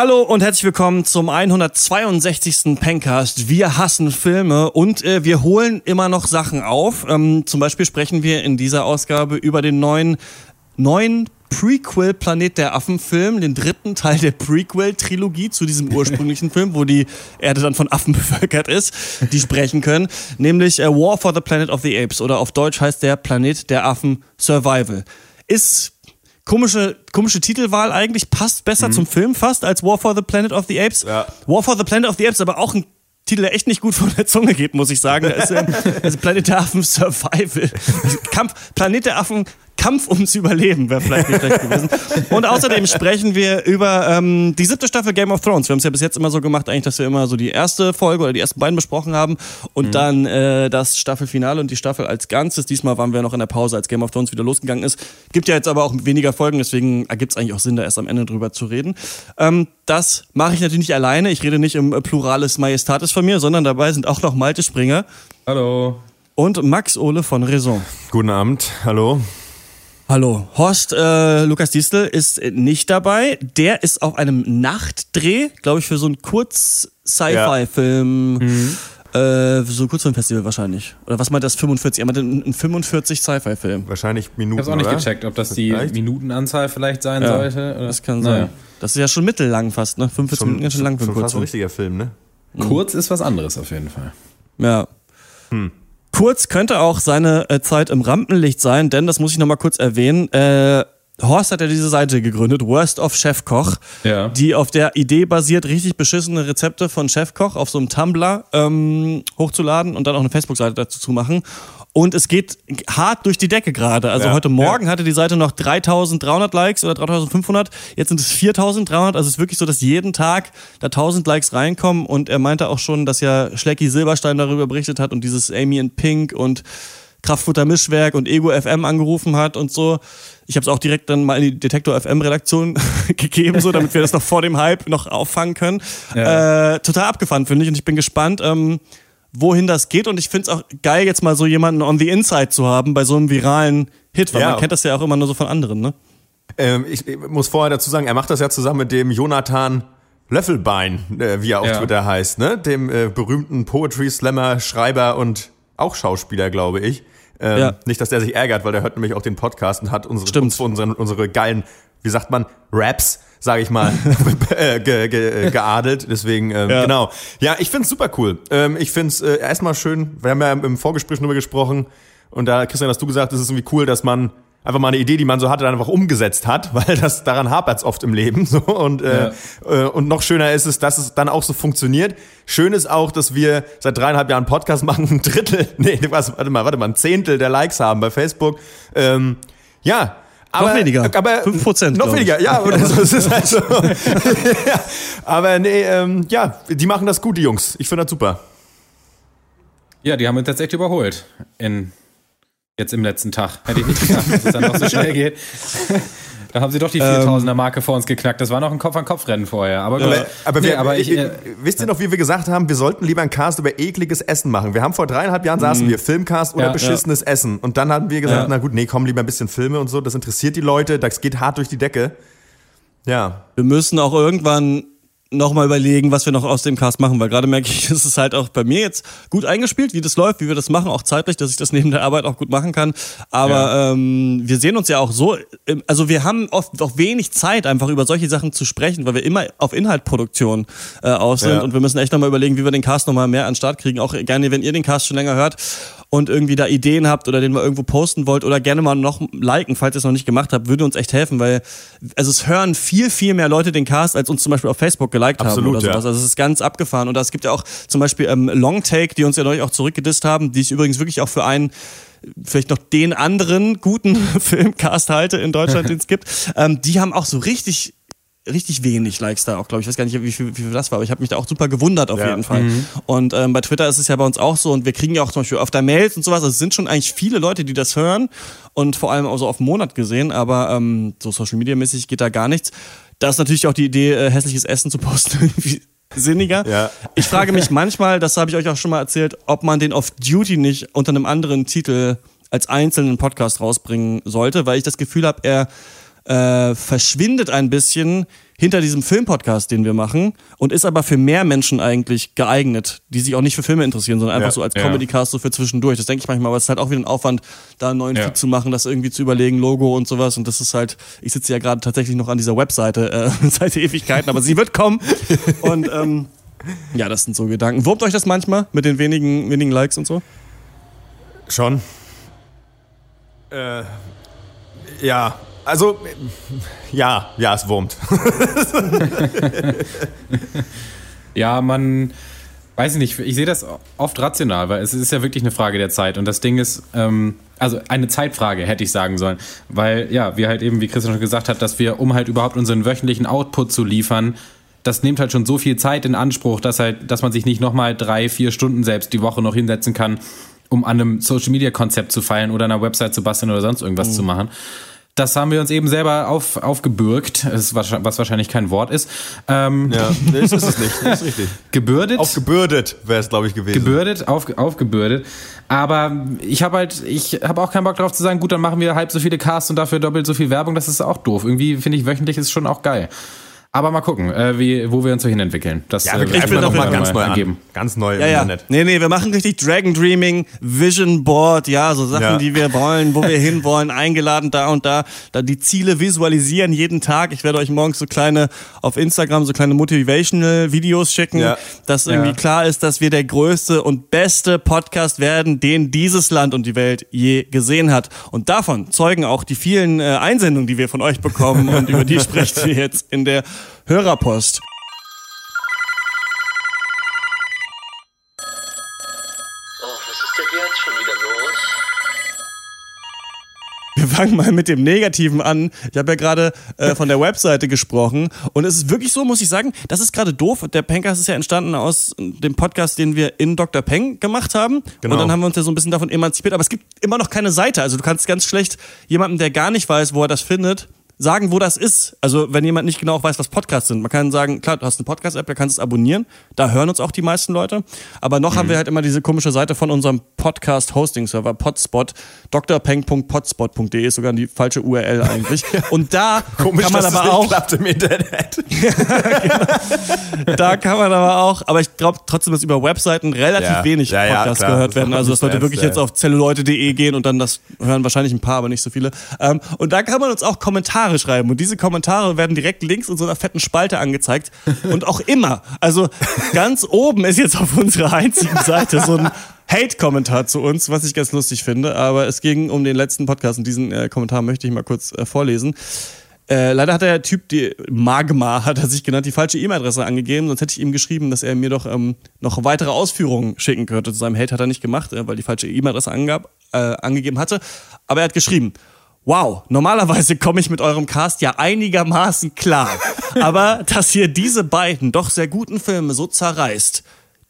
Hallo und herzlich willkommen zum 162. Pencast. Wir hassen Filme und äh, wir holen immer noch Sachen auf. Ähm, zum Beispiel sprechen wir in dieser Ausgabe über den neuen, neuen Prequel Planet der Affen Film, den dritten Teil der Prequel Trilogie zu diesem ursprünglichen Film, wo die Erde dann von Affen bevölkert ist, die sprechen können, nämlich äh, War for the Planet of the Apes oder auf Deutsch heißt der Planet der Affen Survival. Ist Komische, komische Titelwahl eigentlich, passt besser mhm. zum Film fast als War for the Planet of the Apes. Ja. War for the Planet of the Apes aber auch ein Titel, der echt nicht gut von der Zunge geht, muss ich sagen. ist, ähm, also Planet der Affen Survival. Kampf, Planet der Affen Kampf ums Überleben wäre vielleicht nicht schlecht gewesen. Und außerdem sprechen wir über ähm, die siebte Staffel Game of Thrones. Wir haben es ja bis jetzt immer so gemacht, eigentlich, dass wir immer so die erste Folge oder die ersten beiden besprochen haben und mhm. dann äh, das Staffelfinale und die Staffel als Ganzes. Diesmal waren wir noch in der Pause, als Game of Thrones wieder losgegangen ist. Gibt ja jetzt aber auch weniger Folgen, deswegen ergibt es eigentlich auch Sinn, da erst am Ende drüber zu reden. Ähm, das mache ich natürlich nicht alleine. Ich rede nicht im Pluralis Majestatis von mir, sondern dabei sind auch noch Malte Springer. Hallo. Und Max Ole von Raison. Guten Abend. Hallo. Hallo, Horst äh, Lukas Distel ist nicht dabei. Der ist auf einem Nachtdreh, glaube ich, für so einen Kurz-Sci-Fi-Film. Ja. Mhm. Äh, so ein Kurzfilmfestival wahrscheinlich. Oder was meint das 45? Er meint ein 45 Sci-Fi-Film. Wahrscheinlich Minuten. Ich hab's auch nicht oder? gecheckt, ob das die vielleicht? Minutenanzahl vielleicht sein ja, sollte. Oder? Das kann sein. Das ist ja schon mittellang fast, ne? 45 schon, Minuten ganz schön lang für einen Kurzfilm. fast ein richtiger Film, ne? Kurz ist was anderes auf jeden Fall. Ja. Hm. Kurz könnte auch seine äh, Zeit im Rampenlicht sein, denn das muss ich nochmal kurz erwähnen. Äh, Horst hat ja diese Seite gegründet, Worst of Chefkoch, ja. die auf der Idee basiert, richtig beschissene Rezepte von Chefkoch auf so einem Tumblr ähm, hochzuladen und dann auch eine Facebook-Seite dazu zu machen. Und es geht hart durch die Decke gerade. Also ja, heute Morgen ja. hatte die Seite noch 3300 Likes oder 3500. Jetzt sind es 4300. Also es ist wirklich so, dass jeden Tag da 1000 Likes reinkommen. Und er meinte auch schon, dass ja Schlecki Silberstein darüber berichtet hat und dieses Amy in Pink und Kraftfutter Mischwerk und Ego FM angerufen hat und so. Ich habe es auch direkt dann mal in die Detektor FM Redaktion gegeben, so damit wir das noch vor dem Hype noch auffangen können. Ja. Äh, total abgefahren finde ich und ich bin gespannt. Ähm, wohin das geht. Und ich finde es auch geil, jetzt mal so jemanden on the inside zu haben bei so einem viralen Hit, weil ja. man kennt das ja auch immer nur so von anderen, ne? Ähm, ich, ich, muss vorher dazu sagen, er macht das ja zusammen mit dem Jonathan Löffelbein, äh, wie er auf ja. Twitter heißt, ne? Dem äh, berühmten Poetry Slammer, Schreiber und auch Schauspieler, glaube ich. Ähm, ja. Nicht, dass der sich ärgert, weil der hört nämlich auch den Podcast und hat unsere, uns, unsere, unsere geilen, wie sagt man, Raps sage ich mal, äh, ge, ge, äh, geadelt. Deswegen, ähm, ja. genau. Ja, ich find's super cool. Ähm, ich find's äh, erstmal schön, wir haben ja im Vorgespräch drüber gesprochen und da, Christian, hast du gesagt, es ist irgendwie cool, dass man einfach mal eine Idee, die man so hatte, dann einfach umgesetzt hat, weil das daran hapert's oft im Leben so und äh, ja. äh, und noch schöner ist es, dass es dann auch so funktioniert. Schön ist auch, dass wir seit dreieinhalb Jahren Podcast machen, ein Drittel, nee, was, warte mal, warte mal, ein Zehntel der Likes haben bei Facebook. Ähm, ja, aber, noch weniger. Aber 5%. Noch weniger, ja. Oder so, es ist halt so. ja. Aber nee, ähm, ja, die machen das gut, die Jungs. Ich finde das super. Ja, die haben uns jetzt echt überholt. In, jetzt im letzten Tag. Hätte ich nicht gedacht, dass es dann noch so schnell geht. Da haben sie doch die 4000er ähm, Marke vor uns geknackt. Das war noch ein Kopf-an-Kopf-Rennen vorher. Aber, aber, wir, nee, aber ich, äh, wisst ihr noch, wie wir gesagt haben, wir sollten lieber einen Cast über ekliges Essen machen. Wir haben vor dreieinhalb Jahren saßen mhm. wir Filmcast oder ja, beschissenes ja. Essen. Und dann haben wir gesagt, ja. na gut, nee, komm lieber ein bisschen Filme und so. Das interessiert die Leute. Das geht hart durch die Decke. Ja. Wir müssen auch irgendwann nochmal überlegen, was wir noch aus dem Cast machen, weil gerade merke ich, es ist halt auch bei mir jetzt gut eingespielt, wie das läuft, wie wir das machen, auch zeitlich, dass ich das neben der Arbeit auch gut machen kann. Aber ja. ähm, wir sehen uns ja auch so, also wir haben oft auch wenig Zeit, einfach über solche Sachen zu sprechen, weil wir immer auf Inhaltproduktion äh, aus sind ja. und wir müssen echt nochmal überlegen, wie wir den Cast nochmal mehr an den Start kriegen. Auch gerne, wenn ihr den Cast schon länger hört und irgendwie da Ideen habt oder den mal irgendwo posten wollt oder gerne mal noch liken, falls ihr es noch nicht gemacht habt, würde uns echt helfen, weil also es hören viel, viel mehr Leute den Cast, als uns zum Beispiel auf Facebook geliked Absolut, haben oder sowas. Ja. Also es ist ganz abgefahren. Und es gibt ja auch zum Beispiel ähm, Longtake, die uns ja neulich auch zurückgedisst haben, die ich übrigens wirklich auch für einen vielleicht noch den anderen guten Filmcast halte in Deutschland, den es gibt. Ähm, die haben auch so richtig richtig wenig Likes da auch, glaube ich. Ich weiß gar nicht, wie viel, wie viel das war, aber ich habe mich da auch super gewundert auf ja. jeden Fall. Mhm. Und ähm, bei Twitter ist es ja bei uns auch so und wir kriegen ja auch zum Beispiel auf der Mails und sowas. Also es sind schon eigentlich viele Leute, die das hören und vor allem auch so auf den Monat gesehen, aber ähm, so Social Media mäßig geht da gar nichts. Da ist natürlich auch die Idee, äh, hässliches Essen zu posten, irgendwie sinniger. Ja. Ich frage mich manchmal, das habe ich euch auch schon mal erzählt, ob man den Off Duty nicht unter einem anderen Titel als einzelnen Podcast rausbringen sollte, weil ich das Gefühl habe, er äh, verschwindet ein bisschen hinter diesem Filmpodcast, den wir machen, und ist aber für mehr Menschen eigentlich geeignet, die sich auch nicht für Filme interessieren, sondern einfach ja, so als ja. Comedycast so für zwischendurch. Das denke ich manchmal, aber es ist halt auch wieder ein Aufwand, da einen neuen ja. Feed zu machen, das irgendwie zu überlegen, Logo und sowas. Und das ist halt, ich sitze ja gerade tatsächlich noch an dieser Webseite äh, seit Ewigkeiten, aber sie wird kommen. und ähm, ja, das sind so Gedanken. Wurmt euch das manchmal mit den wenigen, wenigen Likes und so? Schon. Äh, ja, also, ja, ja, es wurmt. ja, man, weiß ich nicht, ich sehe das oft rational, weil es ist ja wirklich eine Frage der Zeit. Und das Ding ist, ähm, also eine Zeitfrage, hätte ich sagen sollen. Weil, ja, wir halt eben, wie Christian schon gesagt hat, dass wir, um halt überhaupt unseren wöchentlichen Output zu liefern, das nimmt halt schon so viel Zeit in Anspruch, dass halt, dass man sich nicht nochmal drei, vier Stunden selbst die Woche noch hinsetzen kann, um an einem Social Media Konzept zu feilen oder einer Website zu basteln oder sonst irgendwas mhm. zu machen. Das haben wir uns eben selber auf, aufgebürgt, was wahrscheinlich kein Wort ist. Ähm, ja, nee, ist es nicht. Das ist richtig. Gebürdet. Aufgebürdet wäre es, glaube ich, gewesen. Gebürdet, auf, aufgebürdet. Aber ich habe halt, ich habe auch keinen Bock darauf zu sagen, gut, dann machen wir halb so viele Casts und dafür doppelt so viel Werbung. Das ist auch doof. Irgendwie finde ich, wöchentlich ist schon auch geil. Aber mal gucken, äh, wie, wo wir uns so hin entwickeln. Das ja, wir äh, greifen noch mal ganz neu angeben. An. Ganz neu ja, ja. Internet. Nee, nee, wir machen richtig Dragon Dreaming, Vision Board, ja, so Sachen, ja. die wir wollen, wo wir hinwollen, eingeladen da und da, da die Ziele visualisieren jeden Tag. Ich werde euch morgens so kleine auf Instagram so kleine Motivational Videos schicken, ja. dass irgendwie ja. klar ist, dass wir der größte und beste Podcast werden, den dieses Land und die Welt je gesehen hat. Und davon zeugen auch die vielen äh, Einsendungen, die wir von euch bekommen und über die sprechen wir jetzt in der Hörerpost. Oh, was ist denn jetzt schon wieder los? Wir fangen mal mit dem Negativen an. Ich habe ja gerade äh, von der Webseite gesprochen und es ist wirklich so, muss ich sagen, das ist gerade doof. Der Pencast ist ja entstanden aus dem Podcast, den wir in Dr. Peng gemacht haben. Genau. Und dann haben wir uns ja so ein bisschen davon emanzipiert. Aber es gibt immer noch keine Seite. Also du kannst ganz schlecht jemandem, der gar nicht weiß, wo er das findet, sagen, wo das ist. Also wenn jemand nicht genau weiß, was Podcasts sind. Man kann sagen, klar, du hast eine Podcast-App, da kannst du es abonnieren. Da hören uns auch die meisten Leute. Aber noch mhm. haben wir halt immer diese komische Seite von unserem Podcast-Hosting-Server, Podspot. drpeng.podspot.de ist sogar die falsche URL eigentlich. Und da Komisch, kann man dass aber es auch. Klappt im Internet. genau. Da kann man aber auch, aber ich glaube trotzdem, dass über Webseiten relativ ja. wenig ja, Podcasts ja, gehört werden. Also das sollte wirklich jetzt auf zelluleute.de gehen und dann das hören wahrscheinlich ein paar, aber nicht so viele. Ähm, und da kann man uns auch Kommentare Kommentare schreiben. Und diese Kommentare werden direkt links in so einer fetten Spalte angezeigt. Und auch immer. Also ganz oben ist jetzt auf unserer einzigen Seite so ein Hate-Kommentar zu uns, was ich ganz lustig finde. Aber es ging um den letzten Podcast und diesen äh, Kommentar möchte ich mal kurz äh, vorlesen. Äh, leider hat der Typ, die Magma hat er sich genannt, die falsche E-Mail-Adresse angegeben. Sonst hätte ich ihm geschrieben, dass er mir doch ähm, noch weitere Ausführungen schicken könnte. Zu seinem Hate hat er nicht gemacht, äh, weil die falsche E-Mail-Adresse äh, angegeben hatte. Aber er hat geschrieben, wow, normalerweise komme ich mit eurem Cast ja einigermaßen klar. Aber dass ihr diese beiden doch sehr guten Filme so zerreißt,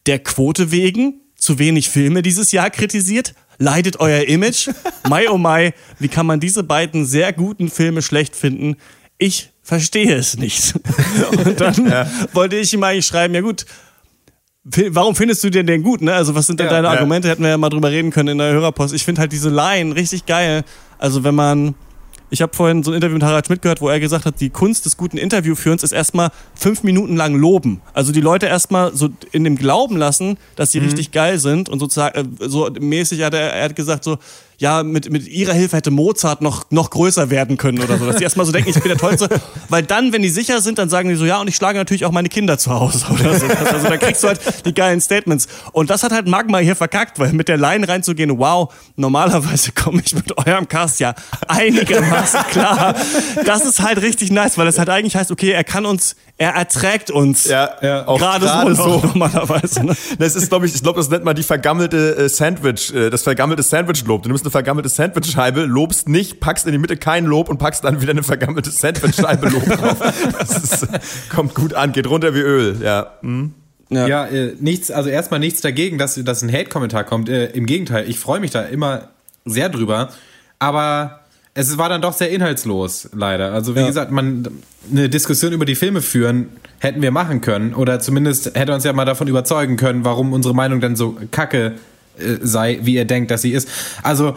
der Quote wegen, zu wenig Filme dieses Jahr kritisiert, leidet euer Image? Mai oh mai, wie kann man diese beiden sehr guten Filme schlecht finden? Ich verstehe es nicht. Und dann ja. wollte ich ihm eigentlich schreiben, ja gut, Warum findest du den denn gut? Ne? Also was sind denn ja, deine ja. Argumente? Hätten wir ja mal drüber reden können in der Hörerpost. Ich finde halt diese Line richtig geil. Also wenn man, ich habe vorhin so ein Interview mit Harald Schmidt gehört, wo er gesagt hat, die Kunst des guten Interviewführens ist erstmal fünf Minuten lang loben. Also die Leute erstmal so in dem Glauben lassen, dass sie mhm. richtig geil sind und sozusagen äh, so mäßig hat er, er hat gesagt so, ja, mit, mit ihrer Hilfe hätte Mozart noch, noch größer werden können oder so. Dass die erstmal so denken, ich bin der Tollste. Weil dann, wenn die sicher sind, dann sagen die so, ja, und ich schlage natürlich auch meine Kinder zu Hause oder so. Also da kriegst du halt die geilen Statements. Und das hat halt Magma hier verkackt, weil mit der Line reinzugehen, wow, normalerweise komme ich mit eurem Cast ja einigermaßen klar. Das ist halt richtig nice, weil es halt eigentlich heißt, okay, er kann uns, er erträgt uns. Ja, ja auch gerade so, so. normalerweise. Ne? Das ist, glaube ich, ich glaube, das nennt man die vergammelte äh, Sandwich, äh, das vergammelte Sandwich-Lob. Du nimmst eine vergammelte Sandwich-Scheibe, lobst nicht, packst in die Mitte kein Lob und packst dann wieder eine vergammelte Sandwich-Scheibe Lob drauf. Das ist, kommt gut an, geht runter wie Öl, ja. Hm. Ja, ja äh, nichts, also erstmal nichts dagegen, dass, dass ein Hate-Kommentar kommt. Äh, Im Gegenteil, ich freue mich da immer sehr drüber. Aber es war dann doch sehr inhaltslos, leider. Also, wie ja. gesagt, man eine Diskussion über die Filme führen hätten wir machen können. Oder zumindest hätte uns ja mal davon überzeugen können, warum unsere Meinung dann so kacke äh, sei, wie ihr denkt, dass sie ist. Also,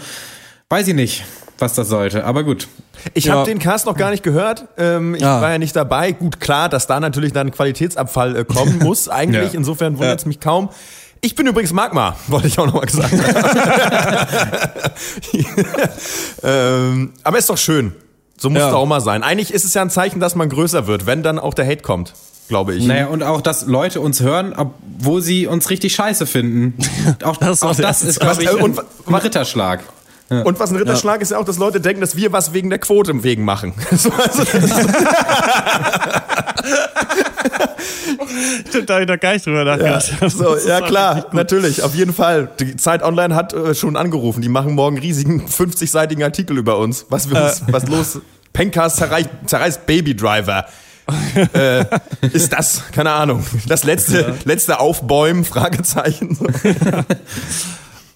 weiß ich nicht. was das sollte. Aber gut. Ich ja. habe den Cast noch gar nicht gehört. Ähm, ich ja. war ja nicht dabei. Gut, klar, dass da natürlich dann Qualitätsabfall äh, kommen muss eigentlich. Ja. Insofern wundert es mich kaum. Ich bin übrigens Magma, wollte ich auch noch mal gesagt haben. ähm, aber ist doch schön. So muss es auch mal sein. Eigentlich ist es ja ein Zeichen, dass man größer wird, wenn dann auch der Hate kommt glaube ich. Naja, und auch, dass Leute uns hören, obwohl sie uns richtig scheiße finden. Auch das, auch das ist, glaube ich, ein, ein Ritterschlag. Ja. Und was ein Ritterschlag ja. ist ja auch, dass Leute denken, dass wir was wegen der Quote im Wegen machen. so, also, Stimmt, da habe ich noch gar nicht drüber nachgedacht. Ja, so, ja klar, natürlich, auf jeden Fall. Die Zeit Online hat äh, schon angerufen. Die machen morgen riesigen 50-seitigen Artikel über uns. Was wir uns, äh. was los? Pencast zerreißt, zerreißt Baby Driver. äh, ist das, keine Ahnung, das letzte, ja. letzte Aufbäumen, Fragezeichen.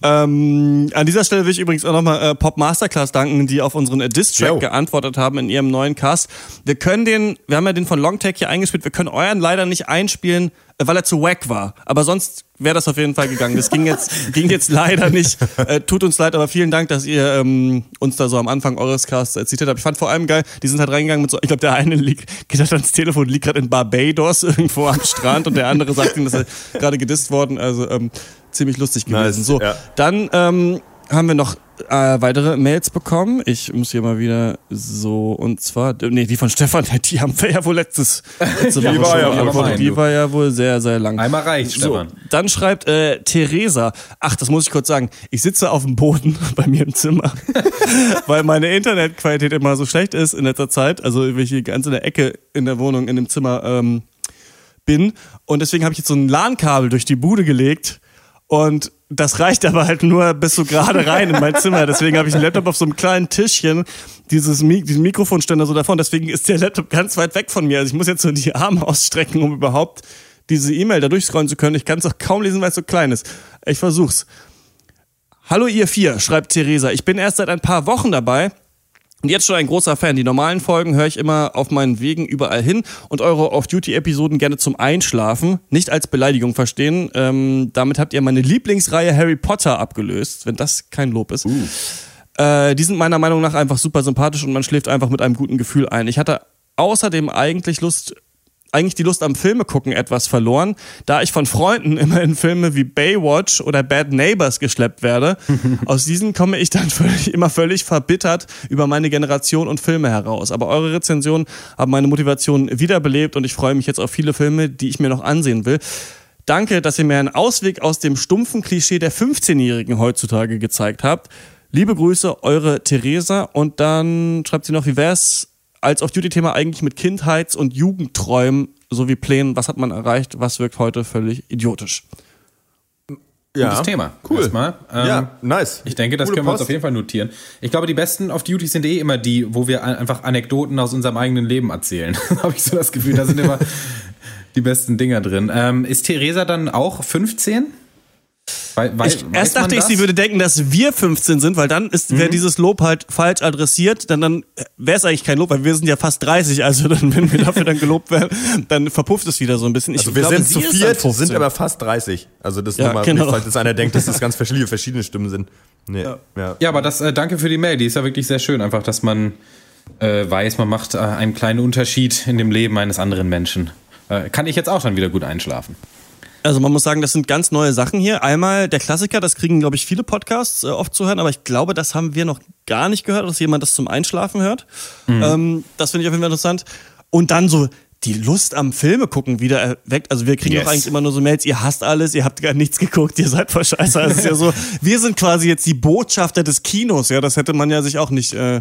Ähm, an dieser Stelle will ich übrigens auch nochmal äh, Pop Masterclass danken, die auf unseren äh, Diss-Track geantwortet haben in ihrem neuen Cast. Wir können den, wir haben ja den von Longtech hier eingespielt, wir können euren leider nicht einspielen, äh, weil er zu wack war. Aber sonst wäre das auf jeden Fall gegangen. Das ging jetzt, ging jetzt leider nicht. Äh, tut uns leid, aber vielen Dank, dass ihr ähm, uns da so am Anfang eures Casts äh, zitiert habt. Ich fand vor allem geil, die sind halt reingegangen mit so, ich glaube, der eine liegt, geht halt ans Telefon, liegt gerade in Barbados irgendwo am Strand und der andere sagt ihm, dass er gerade gedisst worden. Also ähm, ziemlich lustig gewesen. Nice, so, ja. dann ähm, haben wir noch äh, weitere Mails bekommen. Ich muss hier mal wieder so, und zwar, nee, die von Stefan, die haben wir ja wohl letztes, letzte Woche die war ja wohl, Die war ja wohl sehr, sehr lang. Einmal reicht, so, Stefan. Dann schreibt äh, Theresa, ach, das muss ich kurz sagen, ich sitze auf dem Boden bei mir im Zimmer, weil meine Internetqualität immer so schlecht ist in letzter Zeit, also wenn ich hier ganz in der Ecke in der Wohnung, in dem Zimmer ähm, bin und deswegen habe ich jetzt so ein LAN-Kabel durch die Bude gelegt und das reicht aber halt nur bis so gerade rein in mein Zimmer. Deswegen habe ich einen Laptop auf so einem kleinen Tischchen, dieses Mi diesen Mikrofonständer so davon. Deswegen ist der Laptop ganz weit weg von mir. Also ich muss jetzt so die Arme ausstrecken, um überhaupt diese E-Mail da durchscrollen zu können. Ich kann es auch kaum lesen, weil es so klein ist. Ich versuch's. Hallo ihr vier, schreibt Theresa. Ich bin erst seit ein paar Wochen dabei und jetzt schon ein großer Fan. Die normalen Folgen höre ich immer auf meinen Wegen überall hin und eure Off-Duty-Episoden gerne zum Einschlafen. Nicht als Beleidigung verstehen. Ähm, damit habt ihr meine Lieblingsreihe Harry Potter abgelöst, wenn das kein Lob ist. Uh. Äh, die sind meiner Meinung nach einfach super sympathisch und man schläft einfach mit einem guten Gefühl ein. Ich hatte außerdem eigentlich Lust, eigentlich die Lust am Filme gucken etwas verloren, da ich von Freunden immer in Filme wie Baywatch oder Bad Neighbors geschleppt werde. Aus diesen komme ich dann völlig, immer völlig verbittert über meine Generation und Filme heraus. Aber eure Rezensionen haben meine Motivation wiederbelebt und ich freue mich jetzt auf viele Filme, die ich mir noch ansehen will. Danke, dass ihr mir einen Ausweg aus dem stumpfen Klischee der 15-Jährigen heutzutage gezeigt habt. Liebe Grüße, eure Theresa. Und dann schreibt sie noch, wie wär's als Off-Duty-Thema eigentlich mit Kindheits- und Jugendträumen sowie Plänen, was hat man erreicht, was wirkt heute völlig idiotisch. Ja, Gutes Thema. Cool. Erstmal. Ähm, ja, nice. Ich denke, das Coole können wir Post. uns auf jeden Fall notieren. Ich glaube, die besten Off-Duty sind eh immer die, wo wir einfach Anekdoten aus unserem eigenen Leben erzählen. Habe ich so das Gefühl, da sind immer die besten Dinger drin. Ähm, ist Theresa dann auch 15? Weil, weil, ich, erst dachte ich, sie würde denken, dass wir 15 sind, weil dann ist wäre mhm. dieses Lob halt falsch adressiert. Dann, dann wäre es eigentlich kein Lob, weil wir sind ja fast 30. Also dann, wenn wir dafür dann gelobt werden, dann verpufft es wieder so ein bisschen. Ich also wir glaube, sind zu viert, sind aber fast 30. Also das ja, nochmal, genau. falls jetzt einer denkt, dass das ganz verschiedene, verschiedene Stimmen sind. Nee, ja. ja. ja aber das, äh, danke für die Mail. Die ist ja wirklich sehr schön. Einfach, dass man äh, weiß, man macht äh, einen kleinen Unterschied in dem Leben eines anderen Menschen. Äh, kann ich jetzt auch dann wieder gut einschlafen. Also man muss sagen, das sind ganz neue Sachen hier. Einmal der Klassiker, das kriegen, glaube ich, viele Podcasts äh, oft zu hören, aber ich glaube, das haben wir noch gar nicht gehört, dass jemand das zum Einschlafen hört. Mhm. Ähm, das finde ich auf jeden Fall interessant. Und dann so die Lust am Filme gucken wieder erweckt. Also wir kriegen yes. auch eigentlich immer nur so Mails, ihr hasst alles, ihr habt gar nichts geguckt, ihr seid voll scheiße. Also ist ja so, wir sind quasi jetzt die Botschafter des Kinos, ja, das hätte man ja sich auch nicht äh,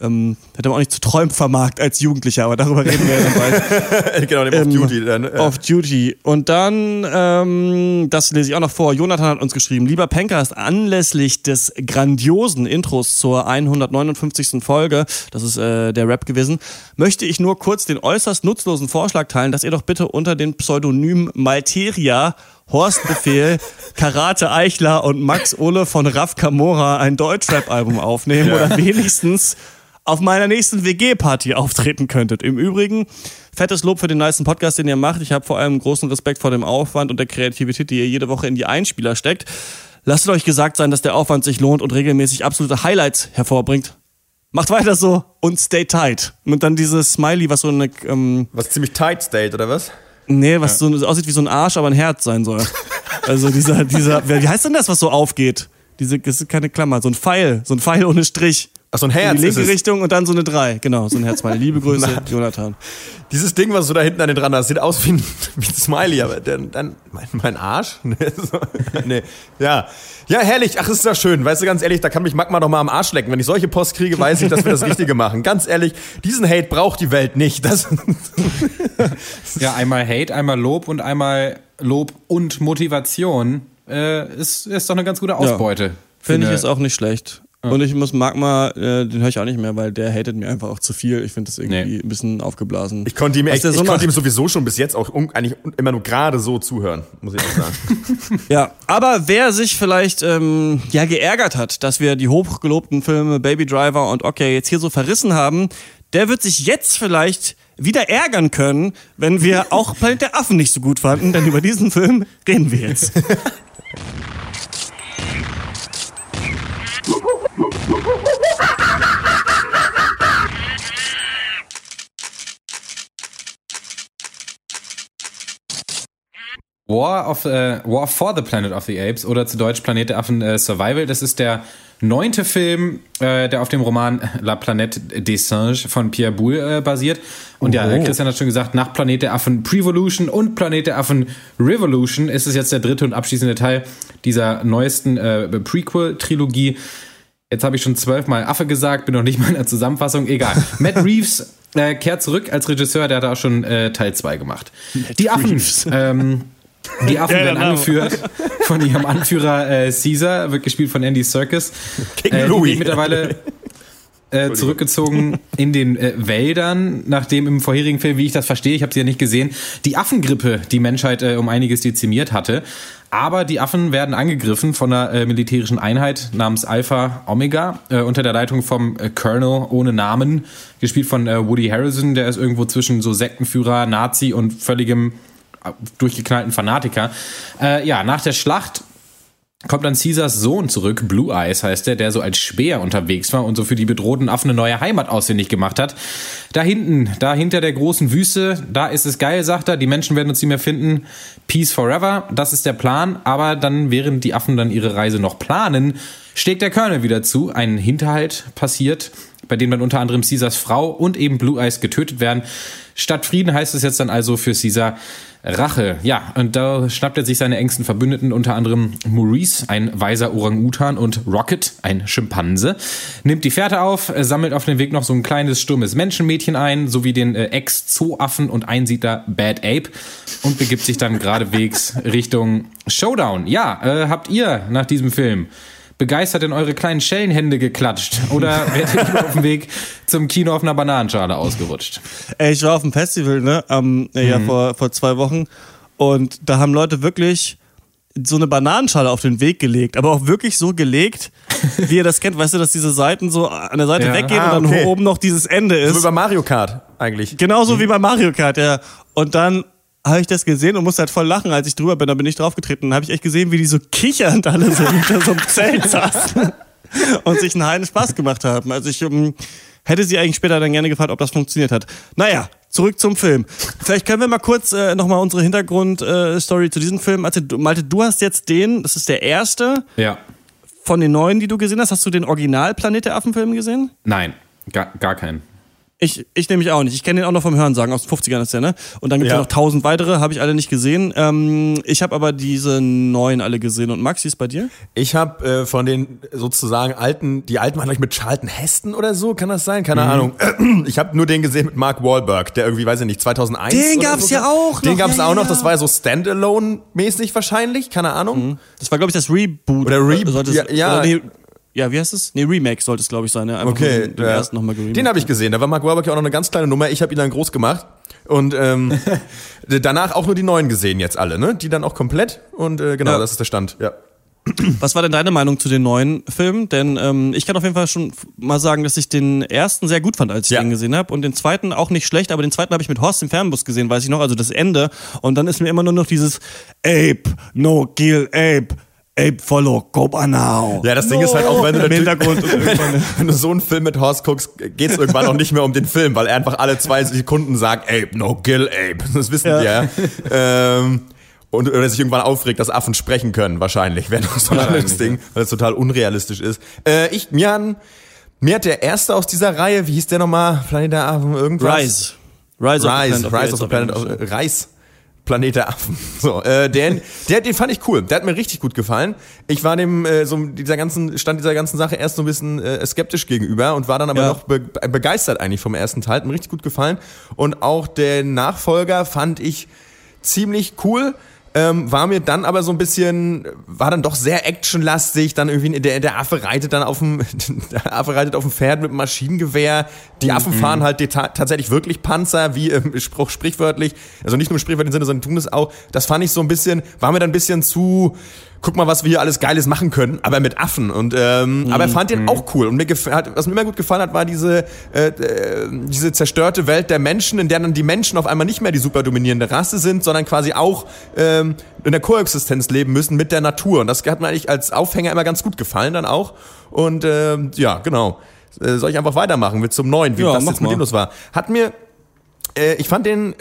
ähm, hätte man auch nicht zu träumen vermarkt als Jugendlicher, aber darüber reden wir ja dann bald. genau, dem ähm, Off-Duty dann. Ja. Off-Duty. Und dann, ähm, das lese ich auch noch vor, Jonathan hat uns geschrieben, lieber Pencast, anlässlich des grandiosen Intros zur 159. Folge, das ist äh, der Rap gewesen, möchte ich nur kurz den äußerst nutzlosen Vorschlag teilen, dass ihr doch bitte unter den Pseudonym Malteria Horst Befehl, Karate Eichler und Max Ole von Raff Camora ein Deutschrap-Album aufnehmen ja. oder wenigstens auf meiner nächsten WG-Party auftreten könntet. Im Übrigen, fettes Lob für den nice Podcast, den ihr macht. Ich habe vor allem großen Respekt vor dem Aufwand und der Kreativität, die ihr jede Woche in die Einspieler steckt. Lasst euch gesagt sein, dass der Aufwand sich lohnt und regelmäßig absolute Highlights hervorbringt. Macht weiter so und stay tight. Und dann dieses Smiley, was so eine. Ähm, was ziemlich tight state, oder was? Nee, was ja. so aussieht wie so ein Arsch, aber ein Herz sein soll. also dieser, dieser, wie heißt denn das, was so aufgeht? Diese, das ist keine Klammer, so ein Pfeil, so ein Pfeil ohne Strich. Ach, so ein Herz. In die linke Richtung und dann so eine 3. Genau, so ein Herz. Meine liebe Grüße, Jonathan. Dieses Ding, was du da hinten an den dran hast, sieht aus wie ein, wie ein Smiley, aber dann, dann mein, mein Arsch? nee, ja. Ja, herrlich. Ach, ist das schön. Weißt du, ganz ehrlich, da kann mich Magma doch mal am Arsch lecken. Wenn ich solche Post kriege, weiß ich, dass wir das Richtige machen. Ganz ehrlich, diesen Hate braucht die Welt nicht. Das ja, einmal Hate, einmal Lob und einmal Lob und Motivation äh, ist, ist doch eine ganz gute Ausbeute. Ja, Finde ich ist auch nicht schlecht. Und ich muss Magma, äh, den höre ich auch nicht mehr, weil der hatet mir einfach auch zu viel. Ich finde das irgendwie nee. ein bisschen aufgeblasen. Ich konnte ihm, echt, so ich konnte ihm sowieso schon bis jetzt auch eigentlich immer nur gerade so zuhören, muss ich auch sagen. ja, aber wer sich vielleicht ähm, ja geärgert hat, dass wir die hochgelobten Filme Baby Driver und Okay jetzt hier so verrissen haben, der wird sich jetzt vielleicht wieder ärgern können, wenn wir auch Planet der Affen nicht so gut fanden, denn über diesen Film reden wir jetzt. War of uh, War for the Planet of the Apes oder zu Deutsch Planet der Affen uh, Survival. Das ist der neunte Film, äh, der auf dem Roman La Planète des Singes von Pierre Boulle äh, basiert. Und oh. ja, Christian hat schon gesagt, nach Planet der Affen Prevolution und Planet der Affen Revolution ist es jetzt der dritte und abschließende Teil dieser neuesten äh, Prequel-Trilogie. Jetzt habe ich schon zwölfmal Affe gesagt, bin noch nicht mal in der Zusammenfassung. Egal. Matt Reeves äh, kehrt zurück als Regisseur, der hat auch schon äh, Teil 2 gemacht. Matt Die Affen. Ähm, die Affen werden angeführt von ihrem Anführer äh, Caesar, wird gespielt von Andy Serkis. King äh, Louis. mittlerweile äh, zurückgezogen in den äh, Wäldern, nachdem im vorherigen Film, wie ich das verstehe, ich habe sie ja nicht gesehen, die Affengrippe die Menschheit äh, um einiges dezimiert hatte. Aber die Affen werden angegriffen von einer äh, militärischen Einheit namens Alpha Omega äh, unter der Leitung vom äh, Colonel ohne Namen, gespielt von äh, Woody Harrison, der ist irgendwo zwischen so Sektenführer, Nazi und völligem äh, durchgeknallten Fanatiker. Äh, ja, nach der Schlacht kommt dann Caesars Sohn zurück, Blue Eyes heißt er, der so als Speer unterwegs war und so für die bedrohten Affen eine neue Heimat ausfindig gemacht hat. Da hinten, da hinter der großen Wüste, da ist es geil, sagt er, die Menschen werden uns nicht mehr finden. Peace forever, das ist der Plan, aber dann, während die Affen dann ihre Reise noch planen, schlägt der Colonel wieder zu, ein Hinterhalt passiert, bei dem dann unter anderem Caesars Frau und eben Blue Eyes getötet werden. Statt Frieden heißt es jetzt dann also für Caesar, Rache. Ja, und da schnappt er sich seine engsten Verbündeten, unter anderem Maurice, ein weiser Orang-Utan, und Rocket, ein Schimpanse. Nimmt die Fährte auf, sammelt auf dem Weg noch so ein kleines, stummes Menschenmädchen ein, sowie den äh, Ex-Zooaffen und Einsiedler Bad Ape und begibt sich dann geradewegs Richtung Showdown. Ja, äh, habt ihr nach diesem Film begeistert in eure kleinen Schellenhände geklatscht? Oder werdet ihr auf dem Weg zum Kino auf einer Bananenschale ausgerutscht? Ey, ich war auf dem Festival, ne, ähm, mhm. ja, vor, vor zwei Wochen. Und da haben Leute wirklich so eine Bananenschale auf den Weg gelegt, aber auch wirklich so gelegt, wie ihr das kennt, weißt du, dass diese Seiten so an der Seite ja. weggehen ah, und dann okay. oben noch dieses Ende ist. So wie bei Mario Kart eigentlich. Genauso mhm. wie bei Mario Kart, ja. Und dann habe ich das gesehen und musste halt voll lachen, als ich drüber bin. Da bin ich draufgetreten. Dann habe ich echt gesehen, wie die so kichernd alle so hinter so einem Zelt saßen und sich einen heilen Spaß gemacht haben. Also ich um, ähm, hätte sie eigentlich später dann gerne gefragt, ob das funktioniert hat. Naja, zurück zum Film. Vielleicht können wir mal kurz äh, nochmal unsere Hintergrundstory äh, zu diesem Film erzählen. Malte, du hast jetzt den, das ist der erste. Ja. Von den neuen, die du gesehen hast, hast du den Original Planet der Affen-Film gesehen? Nein, gar, gar keinen. Ich, ich nämlich auch nicht. Ich kenne den auch noch vom Hörensagen, aus den 50ern ist der, ne? Und dann gibt es ja. noch tausend weitere, habe ich alle nicht gesehen. Ähm, ich habe aber diese neuen alle gesehen. Und Max, wie ist bei dir? Ich habe äh, von den sozusagen alten, die alten waren gleich mit Charlton Heston oder so, kann das sein? Keine mhm. Ahnung. Ich habe nur den gesehen mit Mark Wahlberg, der irgendwie, weiß ich nicht, 2001 Den gab's so. ja auch Den noch. gab's ja, auch noch, das war ja so Standalone-mäßig wahrscheinlich, keine Ahnung. Mhm. Das war, glaube ich, das Reboot. Oder Reboot, ja. ja. Oder nee, ja, wie heißt es? Nee, Remake sollte es, glaube ich, sein. Ne? Einfach okay, den, den ja. ersten nochmal Den habe ich gesehen. Da war Mark Wahlberg ja auch noch eine ganz kleine Nummer. Ich habe ihn dann groß gemacht. Und ähm, danach auch nur die neuen gesehen jetzt alle, ne? Die dann auch komplett. Und äh, genau, ja. das ist der Stand, ja. Was war denn deine Meinung zu den neuen Filmen? Denn ähm, ich kann auf jeden Fall schon mal sagen, dass ich den ersten sehr gut fand, als ich ja. den gesehen habe. Und den zweiten auch nicht schlecht, aber den zweiten habe ich mit Horst im Fernbus gesehen, weiß ich noch, also das Ende. Und dann ist mir immer nur noch dieses Ape, no kill Ape, Ape follow, go now. Ja, das Ding ist halt auch, wenn du, Im Hintergrund und wenn, du so einen Film mit Horst guckst, geht's irgendwann auch nicht mehr um den Film, weil er einfach alle zwei Sekunden sagt, Ape, no kill Ape. Das wissen ja. wir. ähm, und oder sich irgendwann aufregt, dass Affen sprechen können, wahrscheinlich, wenn das so ein anderes Ding, weil es total unrealistisch ist. Äh, ich, mir an, mir hat der erste aus dieser Reihe, wie hieß der nochmal? Planet der Affen, irgendwas? Rise. Rise, Rise, Rise of the Planet of, Planet of Reis. Planet der Affen. So, äh, der, der, den fand ich cool. Der hat mir richtig gut gefallen. Ich war dem äh, so dieser ganzen stand dieser ganzen Sache erst so ein bisschen äh, skeptisch gegenüber und war dann aber ja. noch be begeistert eigentlich vom ersten Teil. Hat mir richtig gut gefallen. Und auch den Nachfolger fand ich ziemlich cool. Ähm, war mir dann aber so ein bisschen, war dann doch sehr actionlastig. Dann irgendwie, der, der Affe reitet dann auf dem, der Affe reitet auf dem Pferd mit einem Maschinengewehr. Die Affen mhm. fahren halt tatsächlich wirklich Panzer, wie im Spruch sprichwörtlich. Also nicht nur im sprichwörtlichen Sinne, sondern tun es auch. Das fand ich so ein bisschen, war mir dann ein bisschen zu, guck mal, was wir hier alles Geiles machen können, aber mit Affen. Und ähm, mhm. aber er fand den mhm. auch cool. Und mir gefällt, was mir immer gut gefallen hat, war diese äh, äh, diese zerstörte Welt der Menschen, in der dann die Menschen auf einmal nicht mehr die super dominierende Rasse sind, sondern quasi auch ähm, in der Koexistenz leben müssen mit der Natur. Und das hat mir eigentlich als Aufhänger immer ganz gut gefallen dann auch. Und äh, ja, genau. Äh, soll ich einfach weitermachen mit zum neuen, wie ja, das jetzt mit Linus war? Hat mir äh, ich fand den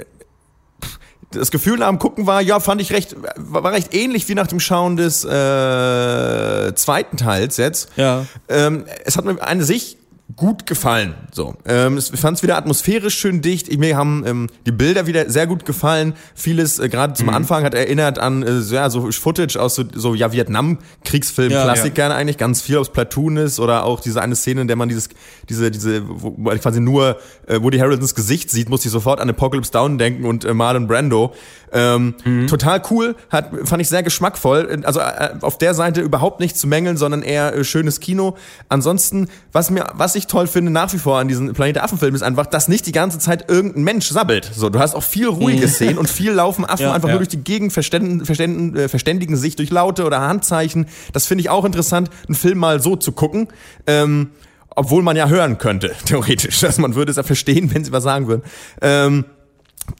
das Gefühl nach dem Gucken war, ja, fand ich recht, war recht ähnlich wie nach dem Schauen des äh, zweiten Teils jetzt. Ja. Ähm, es hat mir eine sich gut gefallen. So, ähm, ich fand es wieder atmosphärisch schön dicht. Mir haben ähm, die Bilder wieder sehr gut gefallen. Vieles äh, gerade zum mhm. Anfang hat erinnert an äh, ja, so Footage aus so, so ja Vietnam-Kriegsfilm-Klassikern ja, ja. eigentlich. Ganz viel aus Platoon ist oder auch diese eine Szene, in der man dieses diese diese wo, wo quasi nur äh, Woody Harrelsons Gesicht sieht, muss ich sofort an Apocalypse Down denken und äh, Marlon Brando. Ähm, mhm. Total cool, hat fand ich sehr geschmackvoll. Also äh, auf der Seite überhaupt nicht zu mängeln, sondern eher äh, schönes Kino. Ansonsten, was mir was ich toll finde nach wie vor an diesen Planet Affen-Filmen ist einfach, dass nicht die ganze Zeit irgendein Mensch sabbelt. So, du hast auch viel ruhige mhm. Szenen und viel laufen Affen ja, einfach ja. nur durch die Gegend, verständigen, verständigen, äh, verständigen sich durch Laute oder Handzeichen. Das finde ich auch interessant, einen Film mal so zu gucken. Ähm, obwohl man ja hören könnte, theoretisch. dass man würde es ja verstehen, wenn sie was sagen würden. Ähm,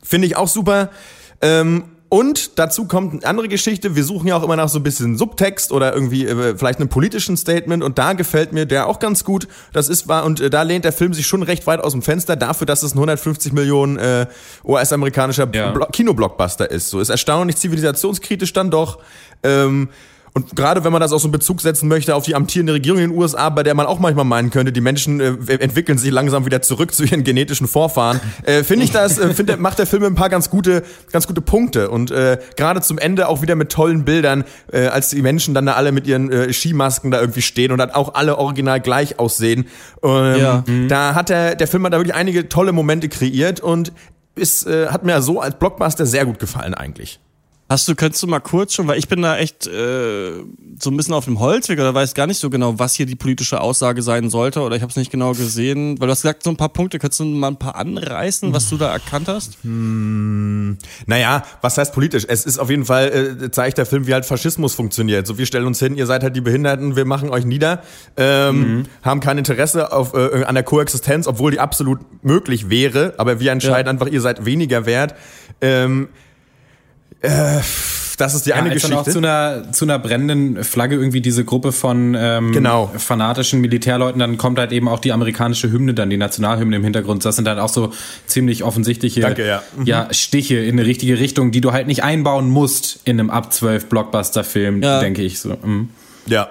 finde ich auch super. Ähm, und dazu kommt eine andere Geschichte. Wir suchen ja auch immer nach so ein bisschen Subtext oder irgendwie äh, vielleicht einem politischen Statement. Und da gefällt mir der auch ganz gut. Das ist war und äh, da lehnt der Film sich schon recht weit aus dem Fenster dafür, dass es ein 150 Millionen äh, US-amerikanischer ja. Kinoblockbuster ist. So ist erstaunlich zivilisationskritisch dann doch. Ähm, und gerade wenn man das auch so einen Bezug setzen möchte auf die amtierende Regierung in den USA, bei der man auch manchmal meinen könnte, die Menschen äh, entwickeln sich langsam wieder zurück zu ihren genetischen Vorfahren, äh, finde ich das, äh, find, macht der Film ein paar ganz gute, ganz gute Punkte. Und äh, gerade zum Ende auch wieder mit tollen Bildern, äh, als die Menschen dann da alle mit ihren äh, Skimasken da irgendwie stehen und dann auch alle original gleich aussehen. Ähm, ja. Mhm. Da hat der, der Film hat da wirklich einige tolle Momente kreiert und ist, äh, hat mir so als Blockbuster sehr gut gefallen eigentlich. Hast du, könntest du mal kurz schon, weil ich bin da echt äh, so ein bisschen auf dem Holzweg oder weiß gar nicht so genau, was hier die politische Aussage sein sollte oder ich habe es nicht genau gesehen, weil du hast gesagt, so ein paar Punkte, könntest du mal ein paar anreißen, was du da erkannt hast? Hm, naja, was heißt politisch? Es ist auf jeden Fall, äh, zeigt der Film, wie halt Faschismus funktioniert. So, wir stellen uns hin, ihr seid halt die Behinderten, wir machen euch nieder, ähm, mhm. haben kein Interesse auf, äh, an der Koexistenz, obwohl die absolut möglich wäre, aber wir entscheiden ja. einfach, ihr seid weniger wert. Ähm, äh, das ist die ja, eine Geschichte. Auch zu einer, zu einer brennenden Flagge irgendwie diese Gruppe von ähm, genau. fanatischen Militärleuten, dann kommt halt eben auch die amerikanische Hymne, dann die Nationalhymne im Hintergrund. Das sind dann auch so ziemlich offensichtliche Danke, ja. Mhm. ja. Stiche in eine richtige Richtung, die du halt nicht einbauen musst in einem ab 12 Blockbuster-Film, ja. denke ich so. Mhm. Ja.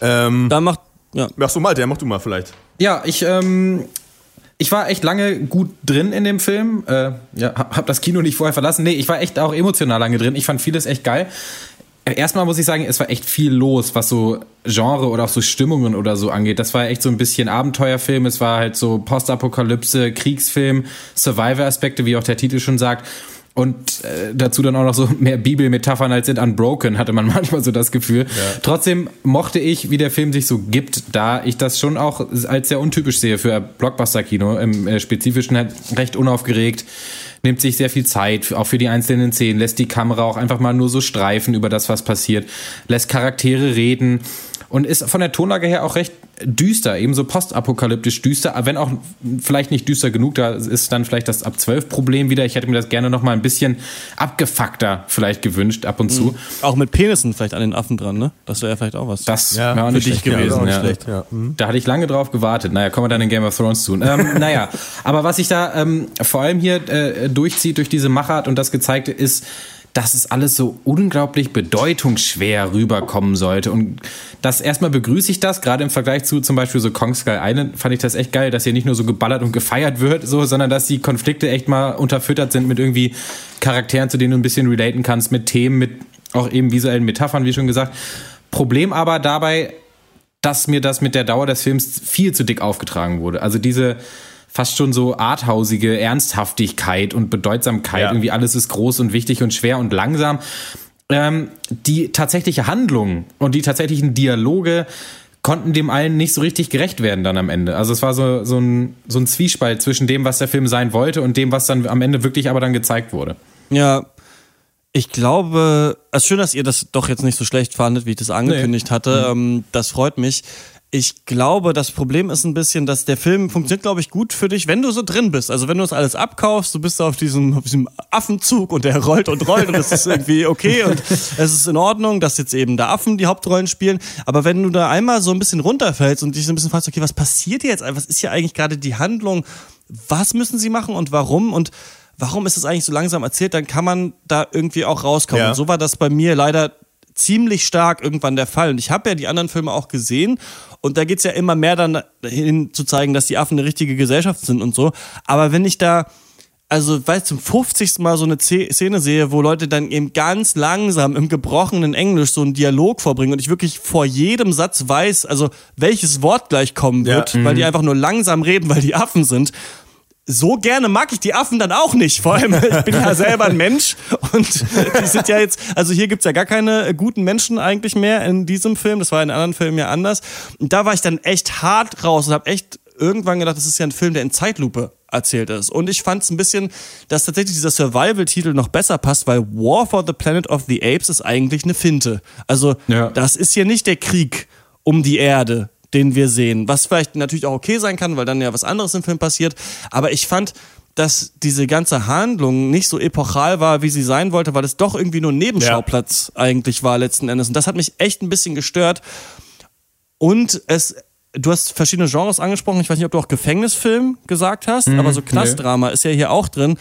Ähm, da macht ja. Machst du mal, der mach du mal vielleicht. Ja, ich ähm, ich war echt lange gut drin in dem Film. Äh, ja, hab das Kino nicht vorher verlassen. Nee, ich war echt auch emotional lange drin. Ich fand vieles echt geil. Äh, erstmal muss ich sagen, es war echt viel los, was so Genre oder auch so Stimmungen oder so angeht. Das war echt so ein bisschen Abenteuerfilm. Es war halt so Postapokalypse, Kriegsfilm, Survivor-Aspekte, wie auch der Titel schon sagt. Und äh, dazu dann auch noch so mehr Bibelmetaphern als in Unbroken, hatte man manchmal so das Gefühl. Ja. Trotzdem mochte ich, wie der Film sich so gibt, da ich das schon auch als sehr untypisch sehe für Blockbuster-Kino, im äh, Spezifischen halt recht unaufgeregt, nimmt sich sehr viel Zeit, auch für die einzelnen Szenen, lässt die Kamera auch einfach mal nur so streifen über das, was passiert, lässt Charaktere reden und ist von der Tonlage her auch recht düster, ebenso postapokalyptisch düster, wenn auch vielleicht nicht düster genug, da ist dann vielleicht das ab 12 Problem wieder. Ich hätte mir das gerne noch mal ein bisschen abgefuckter vielleicht gewünscht ab und zu. Mhm. Auch mit Penissen vielleicht an den Affen dran, ne? Das wäre ja vielleicht auch was. Das ja, wäre auch nicht schlecht gewesen. Ja, ja. ja. Mhm. Da hatte ich lange drauf gewartet. Naja, kommen wir dann in Game of Thrones zu. Ähm, naja, aber was sich da ähm, vor allem hier äh, durchzieht durch diese Machart und das gezeigte ist, dass es alles so unglaublich bedeutungsschwer rüberkommen sollte. Und das erstmal begrüße ich das, gerade im Vergleich zu zum Beispiel so Kong Skull Island fand ich das echt geil, dass hier nicht nur so geballert und gefeiert wird, so, sondern dass die Konflikte echt mal unterfüttert sind mit irgendwie Charakteren, zu denen du ein bisschen relaten kannst, mit Themen, mit auch eben visuellen Metaphern, wie schon gesagt. Problem aber dabei, dass mir das mit der Dauer des Films viel zu dick aufgetragen wurde. Also diese, fast schon so arthausige Ernsthaftigkeit und Bedeutsamkeit. Ja. Irgendwie alles ist groß und wichtig und schwer und langsam. Ähm, die tatsächliche Handlung und die tatsächlichen Dialoge konnten dem allen nicht so richtig gerecht werden dann am Ende. Also es war so, so, ein, so ein Zwiespalt zwischen dem, was der Film sein wollte und dem, was dann am Ende wirklich aber dann gezeigt wurde. Ja, ich glaube, es ist schön, dass ihr das doch jetzt nicht so schlecht fandet, wie ich das angekündigt nee. hatte. Mhm. Das freut mich ich glaube, das Problem ist ein bisschen, dass der Film funktioniert, glaube ich, gut für dich, wenn du so drin bist. Also wenn du das alles abkaufst, du bist auf diesem, auf diesem Affenzug und der rollt und rollt und es ist irgendwie okay und es ist in Ordnung, dass jetzt eben da Affen die Hauptrollen spielen. Aber wenn du da einmal so ein bisschen runterfällst und dich so ein bisschen fragst, okay, was passiert hier jetzt? Was ist hier eigentlich gerade die Handlung? Was müssen sie machen und warum? Und warum ist es eigentlich so langsam erzählt? Dann kann man da irgendwie auch rauskommen. Ja. Und so war das bei mir leider ziemlich stark irgendwann der Fall. Und ich habe ja die anderen Filme auch gesehen und da geht's ja immer mehr dann hin zu zeigen, dass die Affen eine richtige Gesellschaft sind und so. Aber wenn ich da, also weil zum 50. Mal so eine Szene sehe, wo Leute dann eben ganz langsam im gebrochenen Englisch so einen Dialog vorbringen und ich wirklich vor jedem Satz weiß, also welches Wort gleich kommen wird, ja, weil die mhm. einfach nur langsam reden, weil die Affen sind so gerne mag ich die Affen dann auch nicht. Vor allem, ich bin ja selber ein Mensch und die sind ja jetzt, also hier gibt's ja gar keine guten Menschen eigentlich mehr in diesem Film. Das war in anderen Filmen ja anders. Und da war ich dann echt hart raus und habe echt irgendwann gedacht, das ist ja ein Film, der in Zeitlupe erzählt ist. Und ich fand es ein bisschen, dass tatsächlich dieser Survival-Titel noch besser passt, weil War for the Planet of the Apes ist eigentlich eine Finte. Also ja. das ist hier nicht der Krieg um die Erde den wir sehen. Was vielleicht natürlich auch okay sein kann, weil dann ja was anderes im Film passiert. Aber ich fand, dass diese ganze Handlung nicht so epochal war, wie sie sein wollte, weil es doch irgendwie nur ein Nebenschauplatz ja. eigentlich war letzten Endes. Und das hat mich echt ein bisschen gestört. Und es, du hast verschiedene Genres angesprochen. Ich weiß nicht, ob du auch Gefängnisfilm gesagt hast, mhm, aber so Knastdrama nee. ist ja hier auch drin.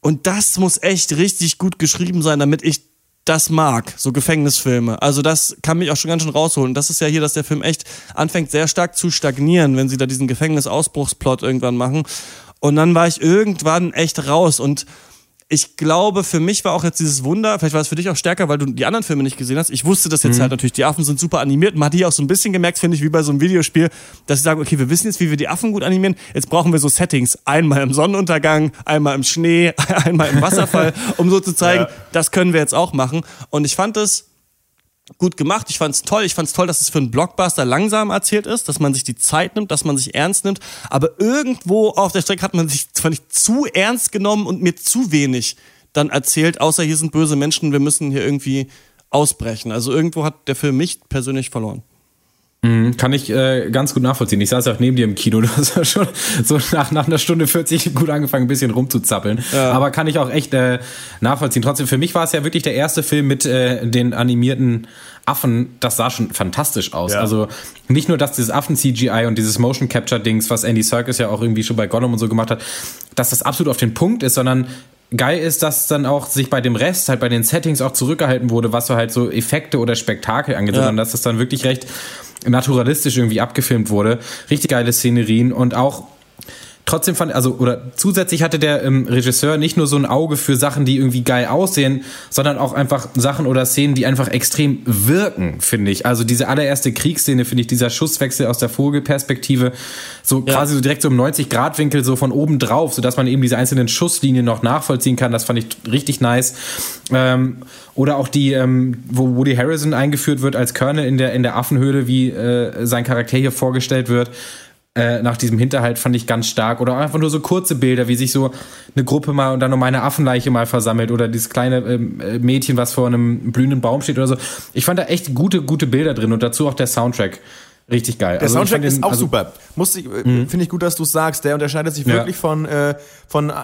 Und das muss echt richtig gut geschrieben sein, damit ich das mag, so Gefängnisfilme. Also das kann mich auch schon ganz schön rausholen. Das ist ja hier, dass der Film echt anfängt sehr stark zu stagnieren, wenn sie da diesen Gefängnisausbruchsplot irgendwann machen. Und dann war ich irgendwann echt raus und ich glaube, für mich war auch jetzt dieses Wunder, vielleicht war es für dich auch stärker, weil du die anderen Filme nicht gesehen hast. Ich wusste das jetzt mhm. halt natürlich, die Affen sind super animiert. Man hat hier auch so ein bisschen gemerkt, finde ich, wie bei so einem Videospiel, dass sie sagen, okay, wir wissen jetzt, wie wir die Affen gut animieren. Jetzt brauchen wir so Settings. Einmal im Sonnenuntergang, einmal im Schnee, einmal im Wasserfall, um so zu zeigen, ja. das können wir jetzt auch machen. Und ich fand es gut gemacht. Ich fand es toll. Ich fand es toll, dass es für einen Blockbuster langsam erzählt ist, dass man sich die Zeit nimmt, dass man sich ernst nimmt. Aber irgendwo auf der Strecke hat man sich zwar nicht zu ernst genommen und mir zu wenig dann erzählt, außer hier sind böse Menschen, wir müssen hier irgendwie ausbrechen. Also irgendwo hat der Film mich persönlich verloren. Mhm, kann ich äh, ganz gut nachvollziehen. Ich saß ja auch neben dir im Kino, du hast ja schon so nach, nach einer Stunde 40 gut angefangen, ein bisschen rumzuzappeln. Ja. Aber kann ich auch echt äh, nachvollziehen. Trotzdem, für mich war es ja wirklich der erste Film mit äh, den animierten Affen. Das sah schon fantastisch aus. Ja. Also nicht nur, dass dieses Affen-CGI und dieses Motion-Capture-Dings, was Andy Serkis ja auch irgendwie schon bei Gollum und so gemacht hat, dass das absolut auf den Punkt ist, sondern geil ist, dass dann auch sich bei dem Rest, halt bei den Settings auch zurückgehalten wurde, was so halt so Effekte oder Spektakel angeht, ja. sondern dass das dann wirklich recht naturalistisch irgendwie abgefilmt wurde. Richtig geile Szenerien und auch trotzdem fand, also, oder zusätzlich hatte der ähm, Regisseur nicht nur so ein Auge für Sachen, die irgendwie geil aussehen, sondern auch einfach Sachen oder Szenen, die einfach extrem wirken, finde ich. Also diese allererste Kriegsszene, finde ich, dieser Schusswechsel aus der Vogelperspektive, so ja. quasi so direkt so im 90-Grad-Winkel, so von oben drauf, sodass man eben diese einzelnen Schusslinien noch nachvollziehen kann. Das fand ich richtig nice. Ähm, oder auch die, ähm, wo Woody Harrison eingeführt wird als Colonel in der, in der Affenhöhle, wie äh, sein Charakter hier vorgestellt wird äh, nach diesem Hinterhalt fand ich ganz stark. Oder einfach nur so kurze Bilder, wie sich so eine Gruppe mal und dann um eine Affenleiche mal versammelt oder dieses kleine ähm, äh, Mädchen, was vor einem blühenden Baum steht oder so. Ich fand da echt gute, gute Bilder drin und dazu auch der Soundtrack. Richtig geil. Der also Soundtrack ist auch also super. Muss ich, äh, mhm. finde ich gut, dass du sagst. Der unterscheidet sich wirklich ja. von, äh, von äh,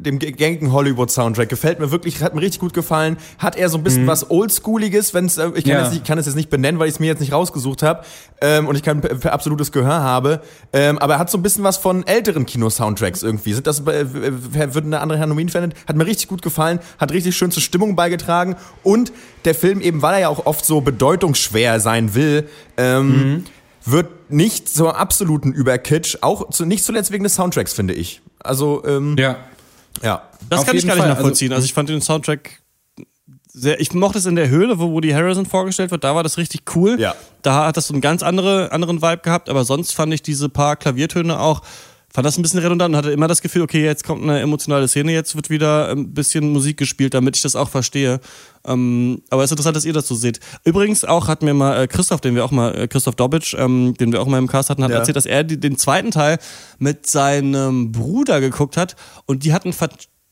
dem gängigen Hollywood-Soundtrack. Gefällt mir wirklich, hat mir richtig gut gefallen. Hat er so ein bisschen mhm. was Oldschooliges, wenn es, äh, ich kann, ja. kann es jetzt nicht benennen, weil ich es mir jetzt nicht rausgesucht habe ähm, und ich kein absolutes Gehör habe. Ähm, aber er hat so ein bisschen was von älteren Kino-Soundtracks irgendwie. Sind das, äh, wird eine andere Herr fan Hat mir richtig gut gefallen, hat richtig schön zur Stimmung beigetragen und der Film eben, weil er ja auch oft so bedeutungsschwer sein will, ähm, mhm wird nicht zur absoluten Überkitsch, auch zu, nicht zuletzt wegen des Soundtracks, finde ich. Also, ähm, ja. Ja. Das Auf kann ich gar nicht Fall. Nachvollziehen. Also, also, ich fand den Soundtrack sehr, ich mochte es in der Höhle, wo Woody Harrison vorgestellt wird, da war das richtig cool. Ja. Da hat das so einen ganz andere, anderen Vibe gehabt, aber sonst fand ich diese paar Klaviertöne auch fand das ein bisschen redundant und hatte immer das Gefühl, okay, jetzt kommt eine emotionale Szene, jetzt wird wieder ein bisschen Musik gespielt, damit ich das auch verstehe. Ähm, aber es ist interessant, dass ihr das so seht. Übrigens auch hat mir mal äh, Christoph, den wir auch mal, äh, Christoph Dobitsch, ähm, den wir auch mal im Cast hatten, hat ja. erzählt, dass er die, den zweiten Teil mit seinem Bruder geguckt hat und die hatten,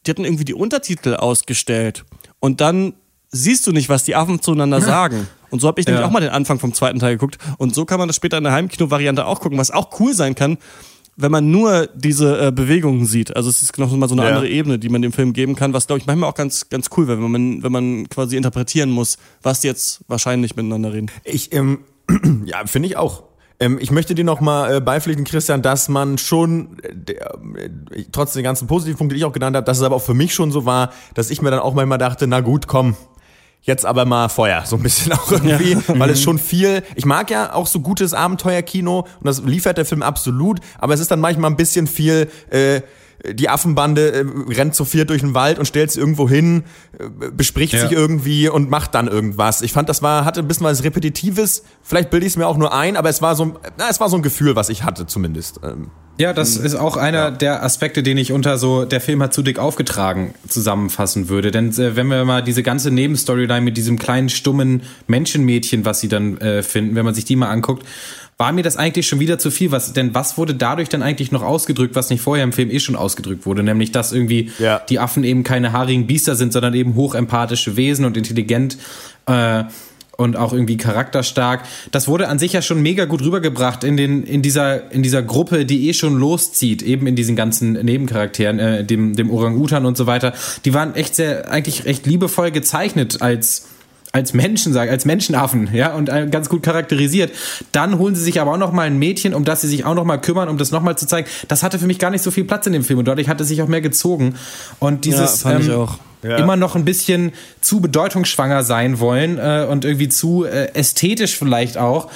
die hatten irgendwie die Untertitel ausgestellt. Und dann siehst du nicht, was die Affen zueinander sagen. Und so habe ich ja. nämlich auch mal den Anfang vom zweiten Teil geguckt. Und so kann man das später in der Heimkino-Variante auch gucken, was auch cool sein kann, wenn man nur diese äh, Bewegungen sieht. Also es ist noch mal so eine ja. andere Ebene, die man dem Film geben kann, was glaube ich manchmal auch ganz ganz cool wäre, wenn man wenn man quasi interpretieren muss, was die jetzt wahrscheinlich miteinander reden. Ich ähm, ja finde ich auch. Ähm, ich möchte dir noch mal äh, beipflichten, Christian, dass man schon äh, äh, trotz den ganzen positiven Punkten, die ich auch genannt habe, dass es aber auch für mich schon so war, dass ich mir dann auch manchmal dachte, na gut, komm, jetzt aber mal Feuer, so ein bisschen auch irgendwie, ja. weil es schon viel, ich mag ja auch so gutes Abenteuerkino und das liefert der Film absolut, aber es ist dann manchmal ein bisschen viel, äh, die Affenbande äh, rennt zu viert durch den Wald und stellt sich irgendwo hin, äh, bespricht ja. sich irgendwie und macht dann irgendwas. Ich fand, das war, hatte ein bisschen was Repetitives. Vielleicht bilde ich es mir auch nur ein, aber es war so, na, es war so ein Gefühl, was ich hatte zumindest. Ähm. Ja, das ist auch einer ja. der Aspekte, den ich unter so der Film hat zu dick aufgetragen zusammenfassen würde. Denn äh, wenn wir mal diese ganze Nebenstoryline mit diesem kleinen stummen Menschenmädchen, was sie dann äh, finden, wenn man sich die mal anguckt, war mir das eigentlich schon wieder zu viel. Was, denn was wurde dadurch dann eigentlich noch ausgedrückt, was nicht vorher im Film eh schon ausgedrückt wurde? Nämlich, dass irgendwie ja. die Affen eben keine haarigen Biester sind, sondern eben hochempathische Wesen und intelligent. Äh, und auch irgendwie charakterstark. Das wurde an sich ja schon mega gut rübergebracht in den in dieser in dieser Gruppe, die eh schon loszieht, eben in diesen ganzen Nebencharakteren, äh, dem dem Orang-Utan und so weiter. Die waren echt sehr eigentlich recht liebevoll gezeichnet als als Menschen sagen, als Menschenaffen, ja, und äh, ganz gut charakterisiert. Dann holen sie sich aber auch noch mal ein Mädchen, um das sie sich auch noch mal kümmern, um das noch mal zu zeigen. Das hatte für mich gar nicht so viel Platz in dem Film und dadurch hat es sich auch mehr gezogen. Und dieses ja, fand ähm, ich auch ja. immer noch ein bisschen zu bedeutungsschwanger sein wollen äh, und irgendwie zu äh, ästhetisch vielleicht auch.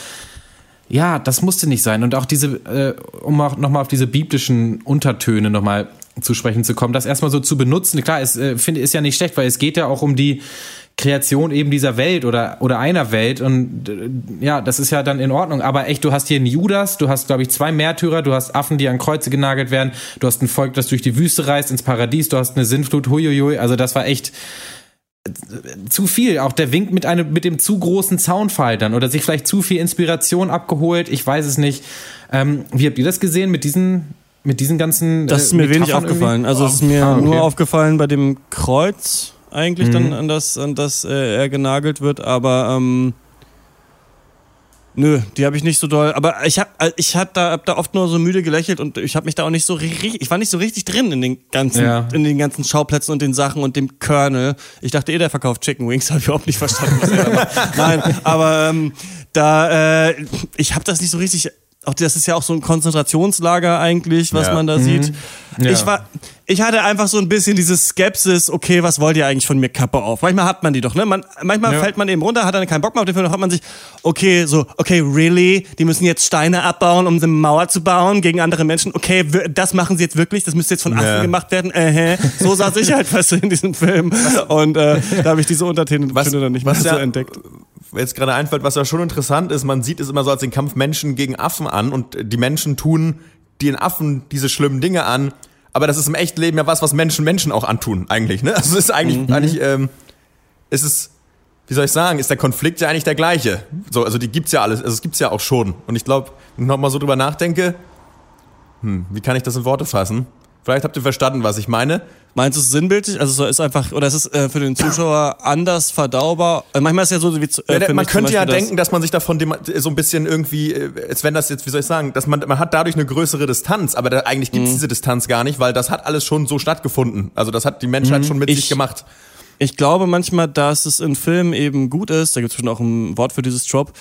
Ja, das musste nicht sein. Und auch diese, äh, um auch nochmal auf diese biblischen Untertöne nochmal zu sprechen zu kommen, das erstmal so zu benutzen. Klar, es äh, finde ist ja nicht schlecht, weil es geht ja auch um die Kreation eben dieser Welt oder, oder einer Welt. Und äh, ja, das ist ja dann in Ordnung. Aber echt, du hast hier einen Judas, du hast, glaube ich, zwei Märtyrer, du hast Affen, die an Kreuze genagelt werden, du hast ein Volk, das durch die Wüste reist, ins Paradies, du hast eine Sinnflut, huiuiui. Also das war echt äh, zu viel. Auch der Wink mit einem, mit dem zu großen Zaunfall dann oder sich vielleicht zu viel Inspiration abgeholt. Ich weiß es nicht. Ähm, wie habt ihr das gesehen mit diesen, mit diesen ganzen? Das ist mir Metaphern wenig aufgefallen. Irgendwie? Also es ist mir ah, okay. nur aufgefallen bei dem Kreuz eigentlich mhm. dann an das, an das äh, er genagelt wird, aber ähm, nö, die habe ich nicht so doll. Aber ich habe äh, ich hab da, hab da oft nur so müde gelächelt und ich habe mich da auch nicht so richtig, ich war nicht so richtig drin in den ganzen, ja. in den ganzen Schauplätzen und den Sachen und dem Colonel. Ich dachte eh, der verkauft Chicken Wings, habe ich überhaupt nicht verstanden, was er da macht. Nein, aber ähm, da, äh, ich habe das nicht so richtig auch das ist ja auch so ein Konzentrationslager eigentlich, was ja. man da mhm. sieht. Ja. Ich war, ich hatte einfach so ein bisschen dieses Skepsis, okay, was wollt ihr eigentlich von mir Kappe auf? Manchmal hat man die doch, ne? Man, manchmal ja. fällt man eben runter, hat dann keinen Bock mehr auf den Film, dann hat man sich, okay, so, okay, really? Die müssen jetzt Steine abbauen, um eine Mauer zu bauen gegen andere Menschen. Okay, das machen sie jetzt wirklich, das müsste jetzt von Affen gemacht werden. Äh, so saß ich halt fast in diesem Film. Und äh, da habe ich diese Unterthemen dann nicht mehr so entdeckt jetzt gerade einfällt, was ja schon interessant ist, man sieht es immer so als den Kampf Menschen gegen Affen an und die Menschen tun den Affen diese schlimmen Dinge an, aber das ist im echten Leben ja was, was Menschen Menschen auch antun, eigentlich, ne? Also es ist eigentlich, mhm. eigentlich, ähm, ist es, wie soll ich sagen, ist der Konflikt ja eigentlich der gleiche. So, also die gibt's ja alles, also es gibt's ja auch schon. Und ich glaube, wenn ich nochmal so drüber nachdenke, hm, wie kann ich das in Worte fassen? Vielleicht habt ihr verstanden, was ich meine. Meinst du es sinnbildlich? Also es ist einfach, oder ist es äh, für den Zuschauer anders verdaubar? Äh, manchmal ist es ja so wie äh, ja, Man könnte ja denken, dass man sich davon so ein bisschen irgendwie, äh, als wenn das jetzt, wie soll ich sagen, dass man, man hat dadurch eine größere Distanz, aber da, eigentlich gibt es mhm. diese Distanz gar nicht, weil das hat alles schon so stattgefunden. Also das hat die Menschheit mhm. schon mit ich, sich gemacht. Ich glaube manchmal, dass es in Filmen eben gut ist, da gibt es schon auch ein Wort für dieses Job,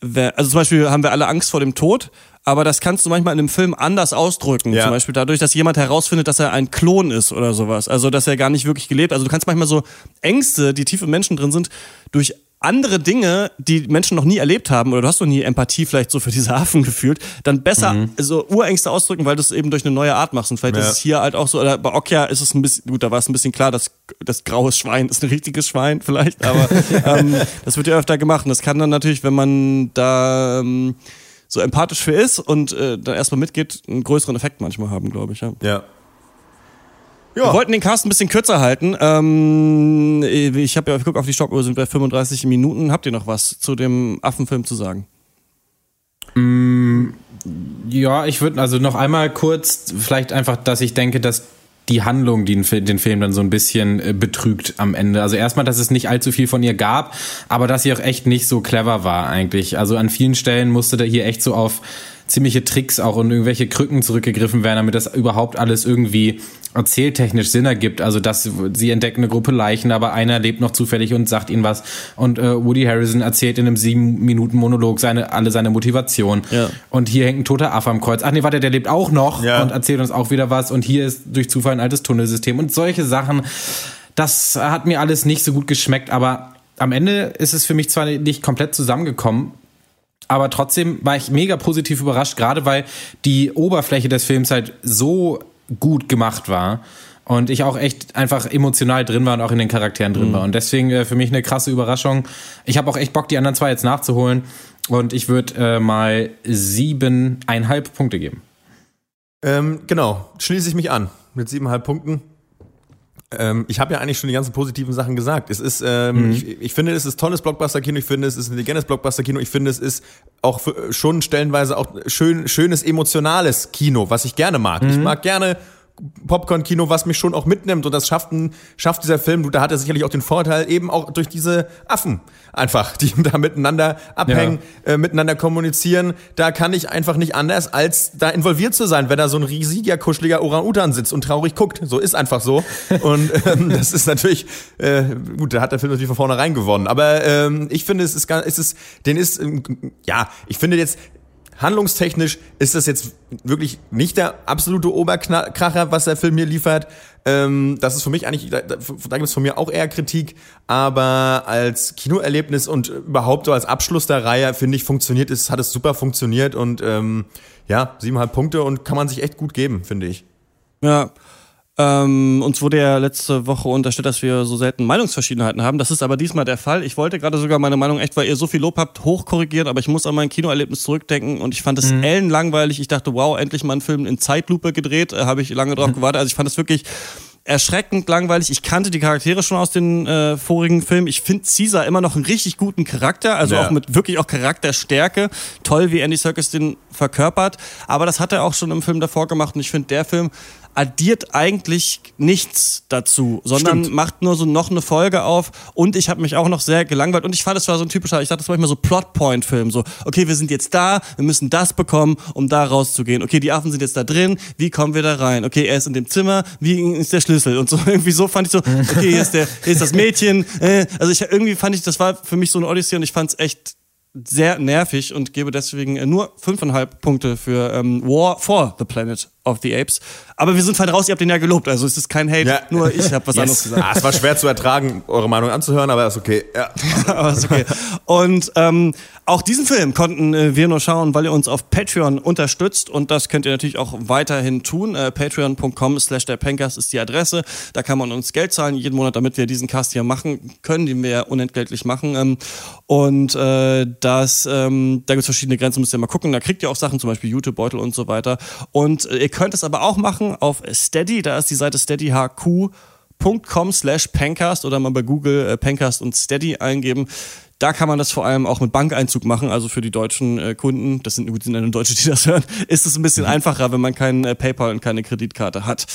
also zum Beispiel haben wir alle Angst vor dem Tod, aber das kannst du manchmal in einem Film anders ausdrücken. Ja. Zum Beispiel dadurch, dass jemand herausfindet, dass er ein Klon ist oder sowas. Also, dass er gar nicht wirklich gelebt. Also, du kannst manchmal so Ängste, die tief im Menschen drin sind, durch andere Dinge, die Menschen noch nie erlebt haben, oder du hast noch nie Empathie vielleicht so für diese Affen gefühlt, dann besser mhm. so Urängste ausdrücken, weil du es eben durch eine neue Art machst. Und vielleicht ja. ist es hier halt auch so, oder bei Okja ist es ein bisschen, gut, da war es ein bisschen klar, dass das graue Schwein ist ein richtiges Schwein vielleicht, aber ähm, das wird ja öfter gemacht. Und das kann dann natürlich, wenn man da ähm, so empathisch für ist und äh, dann erstmal mitgeht, einen größeren Effekt manchmal haben, glaube ich. Ja. ja. Ja. Wir wollten den Cast ein bisschen kürzer halten. Ähm, ich habe ja geguckt auf die Stoppuhr, sind bei 35 Minuten. Habt ihr noch was zu dem Affenfilm zu sagen? Mm, ja, ich würde also noch einmal kurz, vielleicht einfach, dass ich denke, dass die Handlung, die den Film dann so ein bisschen äh, betrügt am Ende. Also erstmal, dass es nicht allzu viel von ihr gab, aber dass sie auch echt nicht so clever war eigentlich. Also an vielen Stellen musste da hier echt so auf ziemliche Tricks auch und irgendwelche Krücken zurückgegriffen werden, damit das überhaupt alles irgendwie erzähltechnisch Sinn ergibt. Also dass sie entdecken eine Gruppe Leichen, aber einer lebt noch zufällig und sagt ihnen was. Und äh, Woody Harrison erzählt in einem sieben Minuten Monolog seine alle seine Motivation. Ja. Und hier hängt ein toter Affe am Kreuz. Ach nee, warte, der lebt auch noch ja. und erzählt uns auch wieder was. Und hier ist durch Zufall ein altes Tunnelsystem und solche Sachen. Das hat mir alles nicht so gut geschmeckt, aber am Ende ist es für mich zwar nicht komplett zusammengekommen, aber trotzdem war ich mega positiv überrascht, gerade weil die Oberfläche des Films halt so gut gemacht war und ich auch echt einfach emotional drin war und auch in den Charakteren drin mhm. war. Und deswegen äh, für mich eine krasse Überraschung. Ich habe auch echt Bock, die anderen zwei jetzt nachzuholen. Und ich würde äh, mal siebeneinhalb Punkte geben. Ähm, genau, schließe ich mich an mit siebeneinhalb Punkten. Ähm, ich habe ja eigentlich schon die ganzen positiven Sachen gesagt. Es ist, ähm, mhm. ich, ich, finde, es ist tolles Blockbuster-Kino. Ich finde, es ist ein intelligentes Blockbuster-Kino. Ich finde, es ist auch für, schon stellenweise auch schön, schönes emotionales Kino, was ich gerne mag. Mhm. Ich mag gerne Popcorn-Kino, was mich schon auch mitnimmt. Und das schafft, ein, schafft dieser Film, da hat er sicherlich auch den Vorteil, eben auch durch diese Affen einfach, die da miteinander abhängen, ja. äh, miteinander kommunizieren. Da kann ich einfach nicht anders, als da involviert zu sein, wenn da so ein riesiger, kuscheliger Orang-Utan sitzt und traurig guckt. So ist einfach so. Und ähm, das ist natürlich, äh, gut, da hat der Film natürlich von vornherein gewonnen. Aber ähm, ich finde, es ist, es ist, den ist, ähm, ja, ich finde jetzt, handlungstechnisch ist das jetzt wirklich nicht der absolute Oberkracher, was der Film hier liefert. Ähm, das ist für mich eigentlich, da, da gibt es von mir auch eher Kritik, aber als Kinoerlebnis und überhaupt so als Abschluss der Reihe, finde ich, funktioniert es, hat es super funktioniert und ähm, ja, siebeneinhalb Punkte und kann man sich echt gut geben, finde ich. Ja, ähm, uns wurde ja letzte Woche unterstellt, dass wir so selten Meinungsverschiedenheiten haben. Das ist aber diesmal der Fall. Ich wollte gerade sogar meine Meinung echt, weil ihr so viel Lob habt, hochkorrigieren, aber ich muss an mein Kinoerlebnis zurückdenken und ich fand es mhm. ellenlangweilig. Ich dachte, wow, endlich mal ein Film in Zeitlupe gedreht. Äh, Habe ich lange drauf gewartet. Also ich fand es wirklich erschreckend langweilig. Ich kannte die Charaktere schon aus den äh, vorigen Filmen. Ich finde Caesar immer noch einen richtig guten Charakter, also ja. auch mit wirklich auch Charakterstärke. Toll, wie Andy Serkis den verkörpert. Aber das hat er auch schon im Film davor gemacht und ich finde, der Film addiert eigentlich nichts dazu, sondern Stimmt. macht nur so noch eine Folge auf und ich habe mich auch noch sehr gelangweilt und ich fand, es war so ein typischer, ich dachte, das war manchmal so Plotpoint-Film, so, okay, wir sind jetzt da, wir müssen das bekommen, um da rauszugehen. Okay, die Affen sind jetzt da drin, wie kommen wir da rein? Okay, er ist in dem Zimmer, wie ist der Schlüssel? Und so irgendwie so fand ich so, okay, hier ist, der, hier ist das Mädchen. Äh, also ich irgendwie fand ich, das war für mich so eine Odyssee und ich fand es echt sehr nervig und gebe deswegen nur fünfeinhalb Punkte für ähm, War for the Planet of the Apes. Aber wir sind halt raus, ihr habt den ja gelobt, also es ist kein Hate, ja. nur ich habe was yes. anderes gesagt. Ah, es war schwer zu ertragen, eure Meinung anzuhören, aber ist okay. Ja. aber ist okay. Und ähm, auch diesen Film konnten äh, wir nur schauen, weil ihr uns auf Patreon unterstützt und das könnt ihr natürlich auch weiterhin tun. Äh, Patreon.com slash der Pencast ist die Adresse. Da kann man uns Geld zahlen jeden Monat, damit wir diesen Cast hier machen können, den wir ja unentgeltlich machen. Ähm, und äh, das, ähm, da gibt es verschiedene Grenzen, müsst ihr mal gucken. Da kriegt ihr auch Sachen, zum Beispiel YouTube-Beutel und so weiter. Und äh, ihr könnt es aber auch machen auf Steady, da ist die Seite steadyhq.com slash Pencast oder mal bei Google äh, Pencast und Steady eingeben. Da kann man das vor allem auch mit Bankeinzug machen, also für die deutschen äh, Kunden, das sind, gut, sind Deutsche, die das hören, ist es ein bisschen mhm. einfacher, wenn man kein äh, PayPal und keine Kreditkarte hat.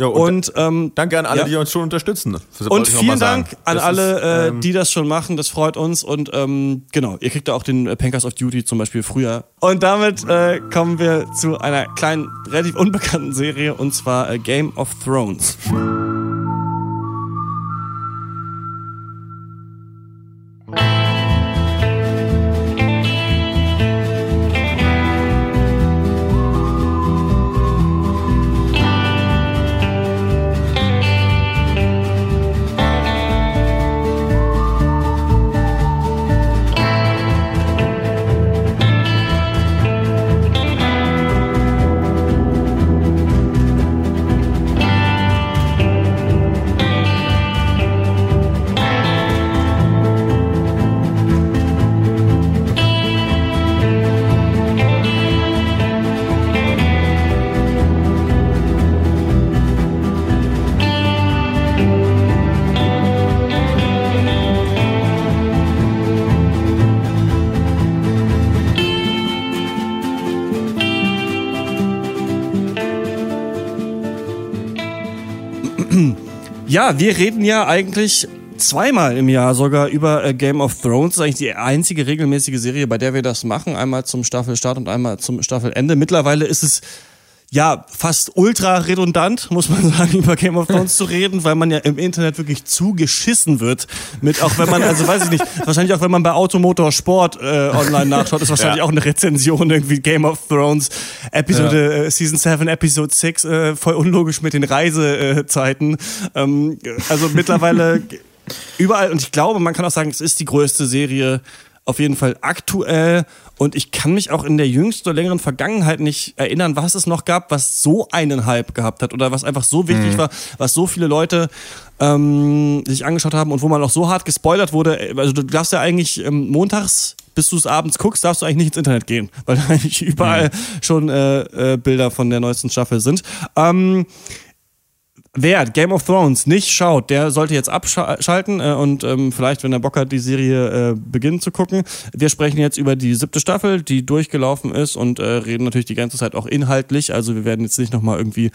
Ja, und, und ähm, danke an alle, ja. die uns schon unterstützen. Und vielen Dank an das alle, ist, ähm, die das schon machen. Das freut uns. Und ähm, genau, ihr kriegt da auch den Pankers of Duty zum Beispiel früher. Und damit äh, kommen wir zu einer kleinen, relativ unbekannten Serie und zwar äh, Game of Thrones. Ja, wir reden ja eigentlich zweimal im Jahr sogar über äh, Game of Thrones. Das ist eigentlich die einzige regelmäßige Serie, bei der wir das machen. Einmal zum Staffelstart und einmal zum Staffelende. Mittlerweile ist es ja, fast ultra redundant, muss man sagen, über Game of Thrones zu reden, weil man ja im Internet wirklich zugeschissen wird. Mit, auch wenn man, also weiß ich nicht, wahrscheinlich auch wenn man bei Automotor Sport äh, online nachschaut, ist wahrscheinlich ja. auch eine Rezension irgendwie Game of Thrones, Episode, ja. äh, Season 7, Episode 6, äh, voll unlogisch mit den Reisezeiten. Ähm, also mittlerweile überall, und ich glaube, man kann auch sagen, es ist die größte Serie auf jeden Fall aktuell und ich kann mich auch in der jüngsten oder längeren Vergangenheit nicht erinnern, was es noch gab, was so einen Hype gehabt hat oder was einfach so wichtig mhm. war, was so viele Leute ähm, sich angeschaut haben und wo man auch so hart gespoilert wurde. Also du darfst ja eigentlich ähm, montags bis du es abends guckst, darfst du eigentlich nicht ins Internet gehen, weil da eigentlich überall mhm. schon äh, äh, Bilder von der neuesten Staffel sind. Ähm, Wer Game of Thrones nicht schaut, der sollte jetzt abschalten äh, und ähm, vielleicht, wenn er Bock hat, die Serie äh, beginnen zu gucken. Wir sprechen jetzt über die siebte Staffel, die durchgelaufen ist und äh, reden natürlich die ganze Zeit auch inhaltlich. Also wir werden jetzt nicht nochmal irgendwie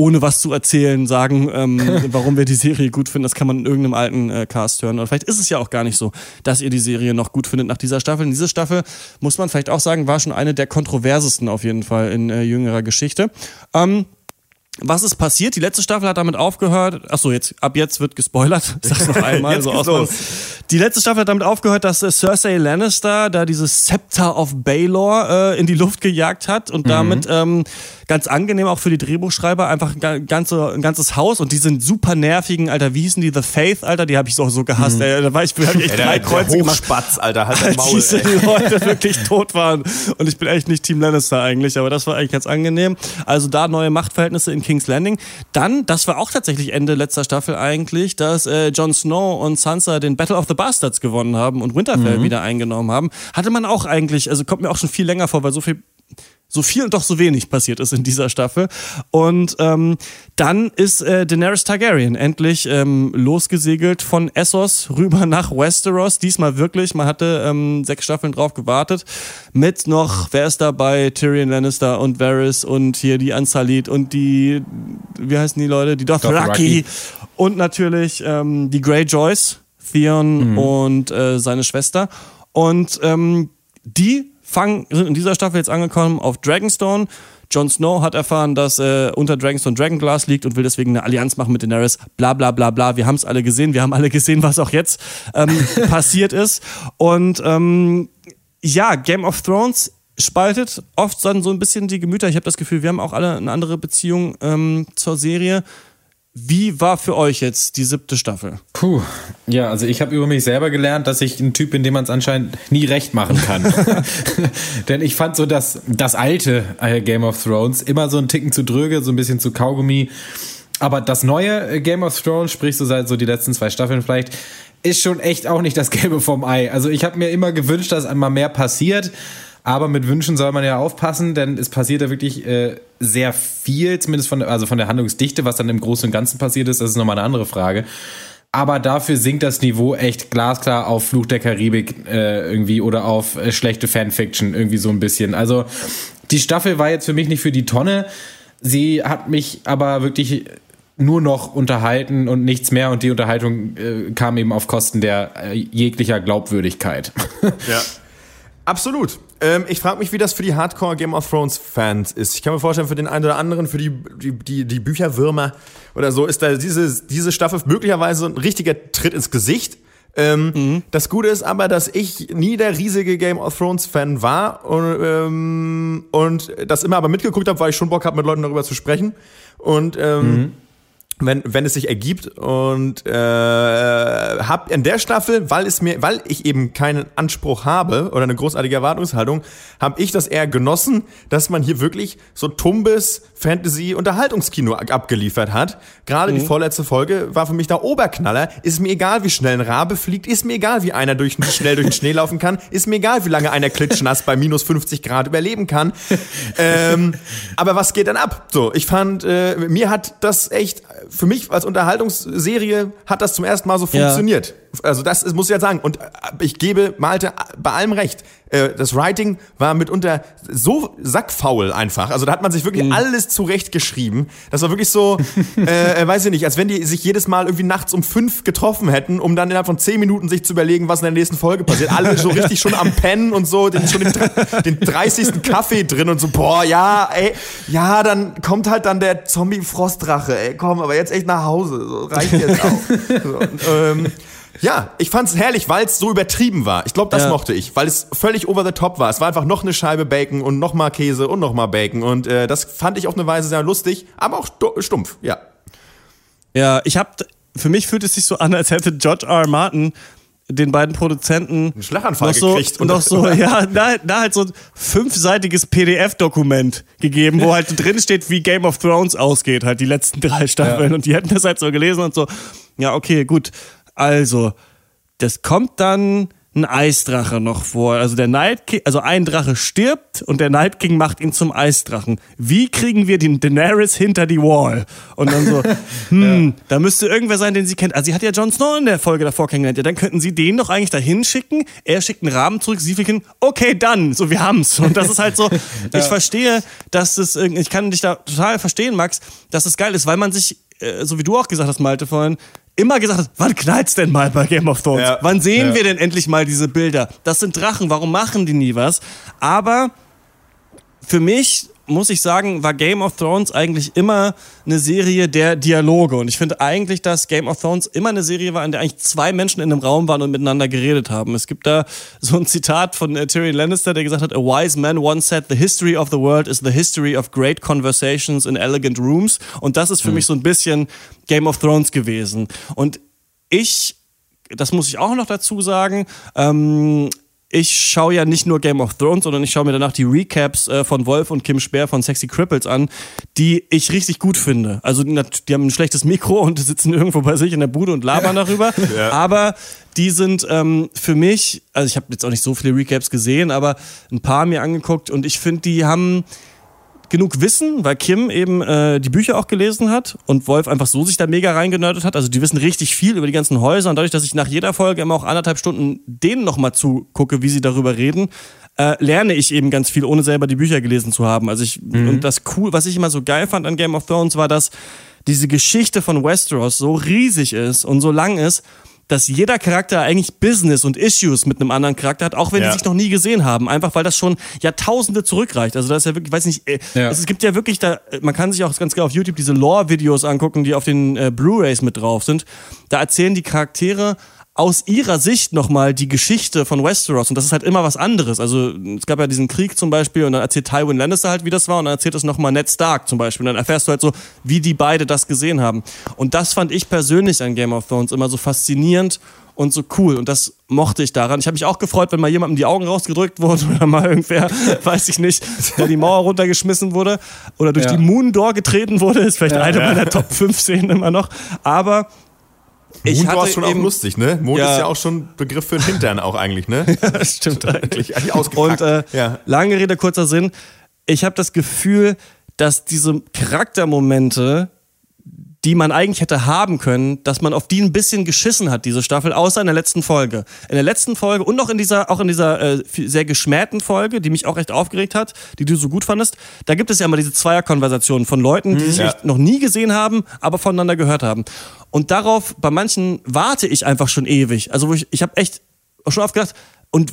ohne was zu erzählen, sagen, ähm, warum wir die Serie gut finden. Das kann man in irgendeinem alten äh, Cast hören. Oder vielleicht ist es ja auch gar nicht so, dass ihr die Serie noch gut findet nach dieser Staffel. Und diese Staffel, muss man vielleicht auch sagen, war schon eine der kontroversesten auf jeden Fall in äh, jüngerer Geschichte. Ähm, was ist passiert? Die letzte Staffel hat damit aufgehört. Achso, jetzt ab jetzt wird gespoilert. Ich sag's noch einmal so aus. Die letzte Staffel hat damit aufgehört, dass äh, Cersei Lannister da dieses Scepter of Baelor äh, in die Luft gejagt hat und mhm. damit ähm, ganz angenehm auch für die Drehbuchschreiber einfach ein, ganze, ein ganzes Haus und die sind super nervigen, Alter, wie hießen die? The Faith, Alter, die habe ich auch so gehasst. Mhm. Ey, da war ich hab ich echt drei Kreuze der Hochspatz, Alter, halt dein Maul. Diese ey. Leute wirklich tot waren und ich bin echt nicht Team Lannister eigentlich, aber das war eigentlich ganz angenehm. Also da neue Machtverhältnisse in King's Landing. Dann, das war auch tatsächlich Ende letzter Staffel eigentlich, dass äh, Jon Snow und Sansa den Battle of the Bastards gewonnen haben und Winterfell mhm. wieder eingenommen haben. Hatte man auch eigentlich, also kommt mir auch schon viel länger vor, weil so viel so viel und doch so wenig passiert ist in dieser Staffel. Und ähm, dann ist äh, Daenerys Targaryen endlich ähm, losgesegelt von Essos rüber nach Westeros. Diesmal wirklich, man hatte ähm, sechs Staffeln drauf gewartet. Mit noch, wer ist dabei? Tyrion Lannister und Varys und hier die Ansalit und die, wie heißen die Leute? Die Dothraki. Und natürlich ähm, die Greyjoys, Theon mhm. und äh, seine Schwester. Und ähm, die fangen, sind in dieser Staffel jetzt angekommen auf Dragonstone. Jon Snow hat erfahren, dass äh, unter Dragonstone Dragonglass liegt und will deswegen eine Allianz machen mit Daenerys. Bla bla bla bla. Wir haben es alle gesehen. Wir haben alle gesehen, was auch jetzt ähm, passiert ist. Und ähm, ja, Game of Thrones spaltet oft dann so ein bisschen die Gemüter. Ich habe das Gefühl, wir haben auch alle eine andere Beziehung ähm, zur Serie. Wie war für euch jetzt die siebte Staffel? Puh, ja, also ich habe über mich selber gelernt, dass ich ein Typ bin, dem man es anscheinend nie recht machen kann. Denn ich fand so das, das alte äh, Game of Thrones immer so ein Ticken zu dröge, so ein bisschen zu Kaugummi. Aber das neue äh, Game of Thrones, sprich so seit so die letzten zwei Staffeln vielleicht, ist schon echt auch nicht das Gelbe vom Ei. Also ich habe mir immer gewünscht, dass einmal mehr passiert. Aber mit Wünschen soll man ja aufpassen, denn es passiert ja wirklich äh, sehr viel, zumindest von, also von der Handlungsdichte, was dann im Großen und Ganzen passiert ist, das ist nochmal eine andere Frage. Aber dafür sinkt das Niveau echt glasklar auf Fluch der Karibik äh, irgendwie oder auf äh, schlechte Fanfiction irgendwie so ein bisschen. Also die Staffel war jetzt für mich nicht für die Tonne. Sie hat mich aber wirklich nur noch unterhalten und nichts mehr und die Unterhaltung äh, kam eben auf Kosten der äh, jeglicher Glaubwürdigkeit. ja. Absolut. Ähm, ich frage mich, wie das für die Hardcore Game of Thrones Fans ist. Ich kann mir vorstellen, für den einen oder anderen, für die, die, die, die Bücherwürmer oder so, ist da diese, diese Staffel möglicherweise ein richtiger Tritt ins Gesicht. Ähm, mhm. Das Gute ist aber, dass ich nie der riesige Game of Thrones Fan war und, ähm, und das immer aber mitgeguckt habe, weil ich schon Bock habe, mit Leuten darüber zu sprechen. Und ähm, mhm wenn, wenn es sich ergibt und äh, hab in der Staffel, weil es mir, weil ich eben keinen Anspruch habe oder eine großartige Erwartungshaltung, habe ich das eher genossen, dass man hier wirklich so tumbes Fantasy-Unterhaltungskino abgeliefert hat. Gerade mhm. die vorletzte Folge war für mich der Oberknaller. Ist mir egal, wie schnell ein Rabe fliegt, ist mir egal, wie einer durch, schnell durch den Schnee laufen kann, ist mir egal, wie lange einer klitschnass bei minus 50 Grad überleben kann. ähm, aber was geht dann ab? So, ich fand, äh, mir hat das echt für mich als Unterhaltungsserie hat das zum ersten Mal so funktioniert. Ja. Also das ist, muss ich ja sagen. Und äh, ich gebe Malte bei allem recht. Äh, das Writing war mitunter so sackfaul einfach. Also da hat man sich wirklich mhm. alles zurechtgeschrieben. Das war wirklich so, äh, äh, weiß ich nicht, als wenn die sich jedes Mal irgendwie nachts um fünf getroffen hätten, um dann innerhalb von zehn Minuten sich zu überlegen, was in der nächsten Folge passiert. Alle so richtig schon am Pennen und so, den, schon den, den 30. Kaffee drin und so, boah, ja, ey, ja, dann kommt halt dann der Zombie-Frostdrache, ey, komm, aber jetzt echt nach Hause. So, reicht jetzt auch. So, ähm, ja, ich fand's herrlich, weil es so übertrieben war. Ich glaube, das ja. mochte ich, weil es völlig over the top war. Es war einfach noch eine Scheibe Bacon und noch mal Käse und noch mal Bacon und äh, das fand ich auf eine Weise sehr lustig, aber auch stumpf, ja. Ja, ich hab für mich fühlt es sich so an, als hätte George R. R. Martin den beiden Produzenten einen Schlaganfall noch so, gekriegt und noch so ja da, da halt so ein fünfseitiges PDF-Dokument gegeben, wo halt drin steht, wie Game of Thrones ausgeht, halt die letzten drei Staffeln ja. und die hätten das halt so gelesen und so ja okay gut also, das kommt dann ein Eisdrache noch vor. Also der Night King, also ein Drache stirbt und der Night King macht ihn zum Eisdrachen. Wie kriegen wir den Daenerys hinter die Wall? Und dann so, hm, ja. da müsste irgendwer sein, den sie kennt. Also sie hat ja Jon Snow in der Folge davor kennengelernt. Ja, dann könnten sie den doch eigentlich dahin schicken. Er schickt einen Raben zurück, sie fliegen, okay, dann, so wir haben's. Und das ist halt so, ich verstehe, dass das, ich kann dich da total verstehen, Max, dass es das geil ist, weil man sich äh, so wie du auch gesagt hast, Malte, vorhin, immer gesagt hat, wann knallt's denn mal bei Game of Thrones? Ja. Wann sehen ja. wir denn endlich mal diese Bilder? Das sind Drachen, warum machen die nie was? Aber für mich muss ich sagen, war Game of Thrones eigentlich immer eine Serie der Dialoge. Und ich finde eigentlich, dass Game of Thrones immer eine Serie war, in der eigentlich zwei Menschen in einem Raum waren und miteinander geredet haben. Es gibt da so ein Zitat von äh, Tyrion Lannister, der gesagt hat, A wise man once said, the history of the world is the history of great conversations in elegant rooms. Und das ist für mhm. mich so ein bisschen Game of Thrones gewesen. Und ich das muss ich auch noch dazu sagen. Ähm, ich schaue ja nicht nur Game of Thrones, sondern ich schaue mir danach die Recaps äh, von Wolf und Kim Speer von Sexy Cripples an, die ich richtig gut finde. Also die, die haben ein schlechtes Mikro und sitzen irgendwo bei sich in der Bude und labern darüber. ja. Aber die sind ähm, für mich, also ich habe jetzt auch nicht so viele Recaps gesehen, aber ein paar mir angeguckt und ich finde, die haben genug Wissen, weil Kim eben äh, die Bücher auch gelesen hat und Wolf einfach so sich da mega reingenördet hat. Also die wissen richtig viel über die ganzen Häuser und dadurch, dass ich nach jeder Folge immer auch anderthalb Stunden denen nochmal zugucke, wie sie darüber reden, äh, lerne ich eben ganz viel, ohne selber die Bücher gelesen zu haben. Also ich, mhm. und das cool, was ich immer so geil fand an Game of Thrones war, dass diese Geschichte von Westeros so riesig ist und so lang ist, dass jeder Charakter eigentlich Business und Issues mit einem anderen Charakter hat, auch wenn ja. die sich noch nie gesehen haben. Einfach weil das schon Jahrtausende zurückreicht. Also da ist ja wirklich, weiß nicht, äh, ja. es gibt ja wirklich da, man kann sich auch ganz genau auf YouTube diese Lore-Videos angucken, die auf den äh, Blu-Rays mit drauf sind. Da erzählen die Charaktere aus ihrer Sicht nochmal die Geschichte von Westeros und das ist halt immer was anderes. Also es gab ja diesen Krieg zum Beispiel und dann erzählt Tywin Lannister halt, wie das war und dann erzählt es nochmal Ned Stark zum Beispiel und dann erfährst du halt so, wie die beide das gesehen haben. Und das fand ich persönlich an Game of Thrones immer so faszinierend und so cool und das mochte ich daran. Ich habe mich auch gefreut, wenn mal jemandem die Augen rausgedrückt wurde oder mal irgendwer, weiß ich nicht, der die Mauer runtergeschmissen wurde oder durch ja. die Moon Door getreten wurde, ist vielleicht ja, eine ja. meiner Top 5 Szenen immer noch, aber ich Mond war schon auch lustig, ne? Mond ja. ist ja auch schon Begriff für den Hintern auch eigentlich, ne? ja, stimmt eigentlich. eigentlich Und äh, ja. lange Rede, kurzer Sinn. Ich habe das Gefühl, dass diese Charaktermomente, die man eigentlich hätte haben können, dass man auf die ein bisschen geschissen hat, diese Staffel, außer in der letzten Folge. In der letzten Folge und noch in dieser, auch in dieser äh, sehr geschmähten Folge, die mich auch echt aufgeregt hat, die du so gut fandest, da gibt es ja immer diese Zweierkonversationen von Leuten, die mhm, sich ja. noch nie gesehen haben, aber voneinander gehört haben. Und darauf, bei manchen warte ich einfach schon ewig. Also wo ich, ich habe echt schon oft gedacht, und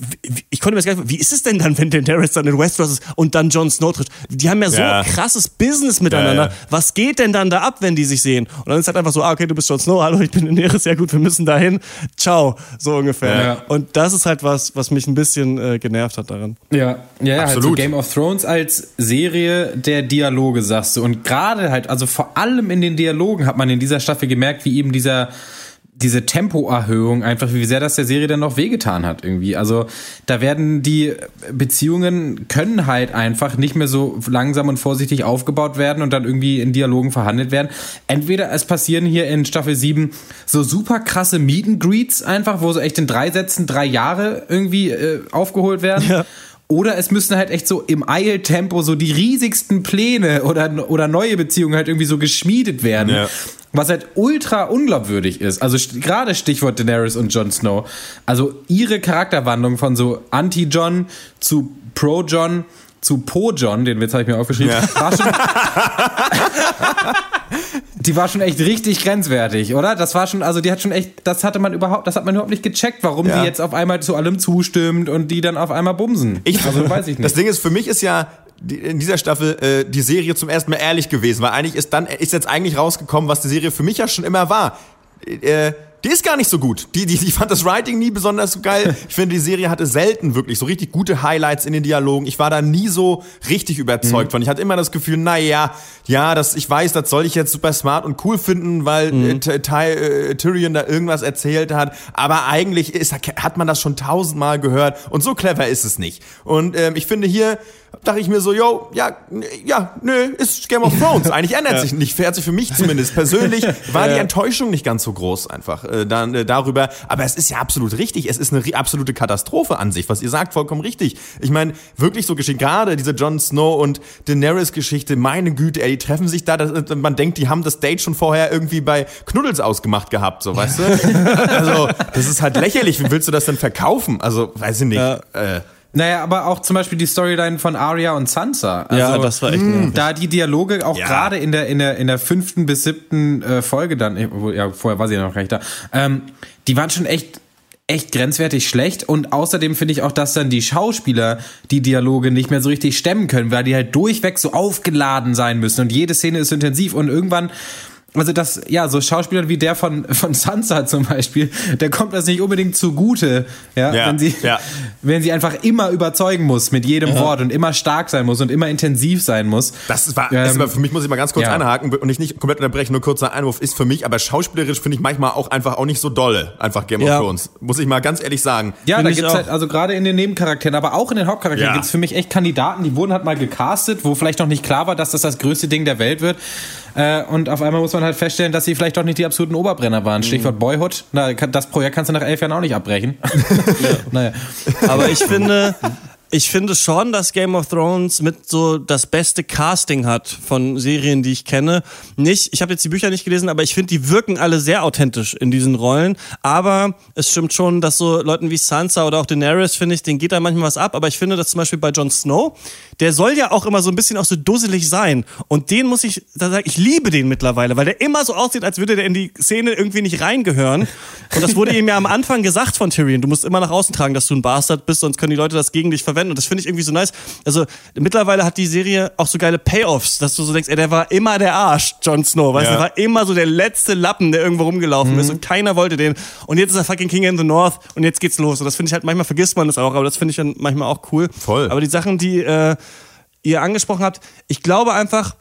ich konnte mir das gar nicht, wie ist es denn dann, wenn Daenerys dann in Westeros ist und dann Jon Snow trifft? Die haben ja so ja. krasses Business miteinander. Ja, ja. Was geht denn dann da ab, wenn die sich sehen? Und dann ist halt einfach so, ah, okay, du bist Jon Snow, hallo, ich bin Daenerys, ja gut, wir müssen dahin. Ciao, so ungefähr. Und das ist halt was, was mich ein bisschen äh, genervt hat daran. Ja, ja, Absolut. halt so Game of Thrones als Serie der Dialoge, sagst du. Und gerade halt, also vor allem in den Dialogen hat man in dieser Staffel gemerkt, wie eben dieser diese Tempoerhöhung einfach, wie sehr das der Serie dann noch wehgetan hat irgendwie. Also da werden die Beziehungen können halt einfach nicht mehr so langsam und vorsichtig aufgebaut werden und dann irgendwie in Dialogen verhandelt werden. Entweder es passieren hier in Staffel 7 so super krasse Meet and Greets einfach, wo so echt in drei Sätzen drei Jahre irgendwie äh, aufgeholt werden. Ja. Oder es müssen halt echt so im Eiltempo so die riesigsten Pläne oder, oder neue Beziehungen halt irgendwie so geschmiedet werden. Ja. Was halt ultra unglaubwürdig ist. Also gerade Stichwort Daenerys und Jon Snow. Also ihre Charakterwandlung von so Anti-John zu Pro-John zu Po-John, den Witz habe ich mir aufgeschrieben, ja. war schon, die war schon echt richtig grenzwertig, oder? Das war schon, also die hat schon echt, das hatte man überhaupt, das hat man überhaupt nicht gecheckt, warum ja. die jetzt auf einmal zu allem zustimmt und die dann auf einmal bumsen. Ich, also weiß ich nicht. Das Ding ist, für mich ist ja in dieser Staffel äh, die Serie zum ersten Mal ehrlich gewesen, weil eigentlich ist dann ist jetzt eigentlich rausgekommen, was die Serie für mich ja schon immer war. Äh, die ist gar nicht so gut. Die, die, ich fand das Writing nie besonders geil. Ich finde, die Serie hatte selten wirklich so richtig gute Highlights in den Dialogen. Ich war da nie so richtig überzeugt mhm. von. Ich hatte immer das Gefühl, naja, ja, das, ich weiß, das soll ich jetzt super smart und cool finden, weil mhm. äh, äh, Tyrion da irgendwas erzählt hat. Aber eigentlich ist, hat man das schon tausendmal gehört und so clever ist es nicht. Und ähm, ich finde hier, dachte ich mir so, yo, ja, ja, nö, ist Game of Thrones. Eigentlich ändert ja. sich nicht, fährt sich für mich zumindest. Persönlich war ja. die Enttäuschung nicht ganz so groß einfach äh, dann, äh, darüber. Aber es ist ja absolut richtig. Es ist eine absolute Katastrophe an sich, was ihr sagt, vollkommen richtig. Ich meine, wirklich so geschehen. Gerade diese Jon Snow und Daenerys-Geschichte, meine Güte, ey, die treffen sich da. Das, man denkt, die haben das Date schon vorher irgendwie bei Knuddels ausgemacht gehabt, so, weißt du? also, das ist halt lächerlich. Wie willst du das denn verkaufen? Also, weiß ich nicht. Ja. Äh, naja, aber auch zum Beispiel die Storyline von Arya und Sansa. Also, ja, das war echt. Mh, hm, da die Dialoge auch ja. gerade in der in der in der fünften bis siebten äh, Folge dann, ja vorher war sie ja noch recht da, ähm, die waren schon echt echt grenzwertig schlecht und außerdem finde ich auch, dass dann die Schauspieler die Dialoge nicht mehr so richtig stemmen können, weil die halt durchweg so aufgeladen sein müssen und jede Szene ist intensiv und irgendwann also das, ja, so Schauspieler wie der von, von Sansa zum Beispiel, der kommt das nicht unbedingt zugute, ja, ja wenn sie, ja. wenn sie einfach immer überzeugen muss mit jedem ja. Wort und immer stark sein muss und immer intensiv sein muss. Das war, ähm, das war für mich muss ich mal ganz kurz einhaken und ich nicht komplett unterbrechen, nur kurzer Einwurf ist für mich, aber schauspielerisch finde ich manchmal auch einfach auch nicht so dolle, einfach Game of Thrones. Muss ich mal ganz ehrlich sagen. Ja, find da gibt's halt, also gerade in den Nebencharakteren, aber auch in den Hauptcharakteren gibt's für mich echt Kandidaten, die wurden halt mal gecastet, wo vielleicht noch nicht klar war, dass das das größte Ding der Welt wird. Äh, und auf einmal muss man halt feststellen, dass sie vielleicht doch nicht die absoluten Oberbrenner waren. Stichwort mhm. Boyhood. Na, das Projekt kannst du nach elf Jahren auch nicht abbrechen. ja. naja. Aber ich finde, ich finde schon, dass Game of Thrones mit so das beste Casting hat von Serien, die ich kenne. Nicht, ich habe jetzt die Bücher nicht gelesen, aber ich finde, die wirken alle sehr authentisch in diesen Rollen. Aber es stimmt schon, dass so Leuten wie Sansa oder auch Daenerys, finde ich, denen geht da manchmal was ab. Aber ich finde, dass zum Beispiel bei Jon Snow, der soll ja auch immer so ein bisschen auch so dusselig sein. Und den muss ich, da sagen, ich liebe den mittlerweile, weil der immer so aussieht, als würde der in die Szene irgendwie nicht reingehören. Und das wurde ihm ja am Anfang gesagt von Tyrion. Du musst immer nach außen tragen, dass du ein Bastard bist, sonst können die Leute das gegen dich verwenden verwenden und das finde ich irgendwie so nice. Also mittlerweile hat die Serie auch so geile Payoffs, dass du so denkst, ey, der war immer der Arsch, Jon Snow, weißt du, der war immer so der letzte Lappen, der irgendwo rumgelaufen mhm. ist und keiner wollte den. Und jetzt ist er fucking King in the North und jetzt geht's los. Und das finde ich halt, manchmal vergisst man das auch, aber das finde ich dann manchmal auch cool. Voll. Aber die Sachen, die äh, ihr angesprochen habt, ich glaube einfach,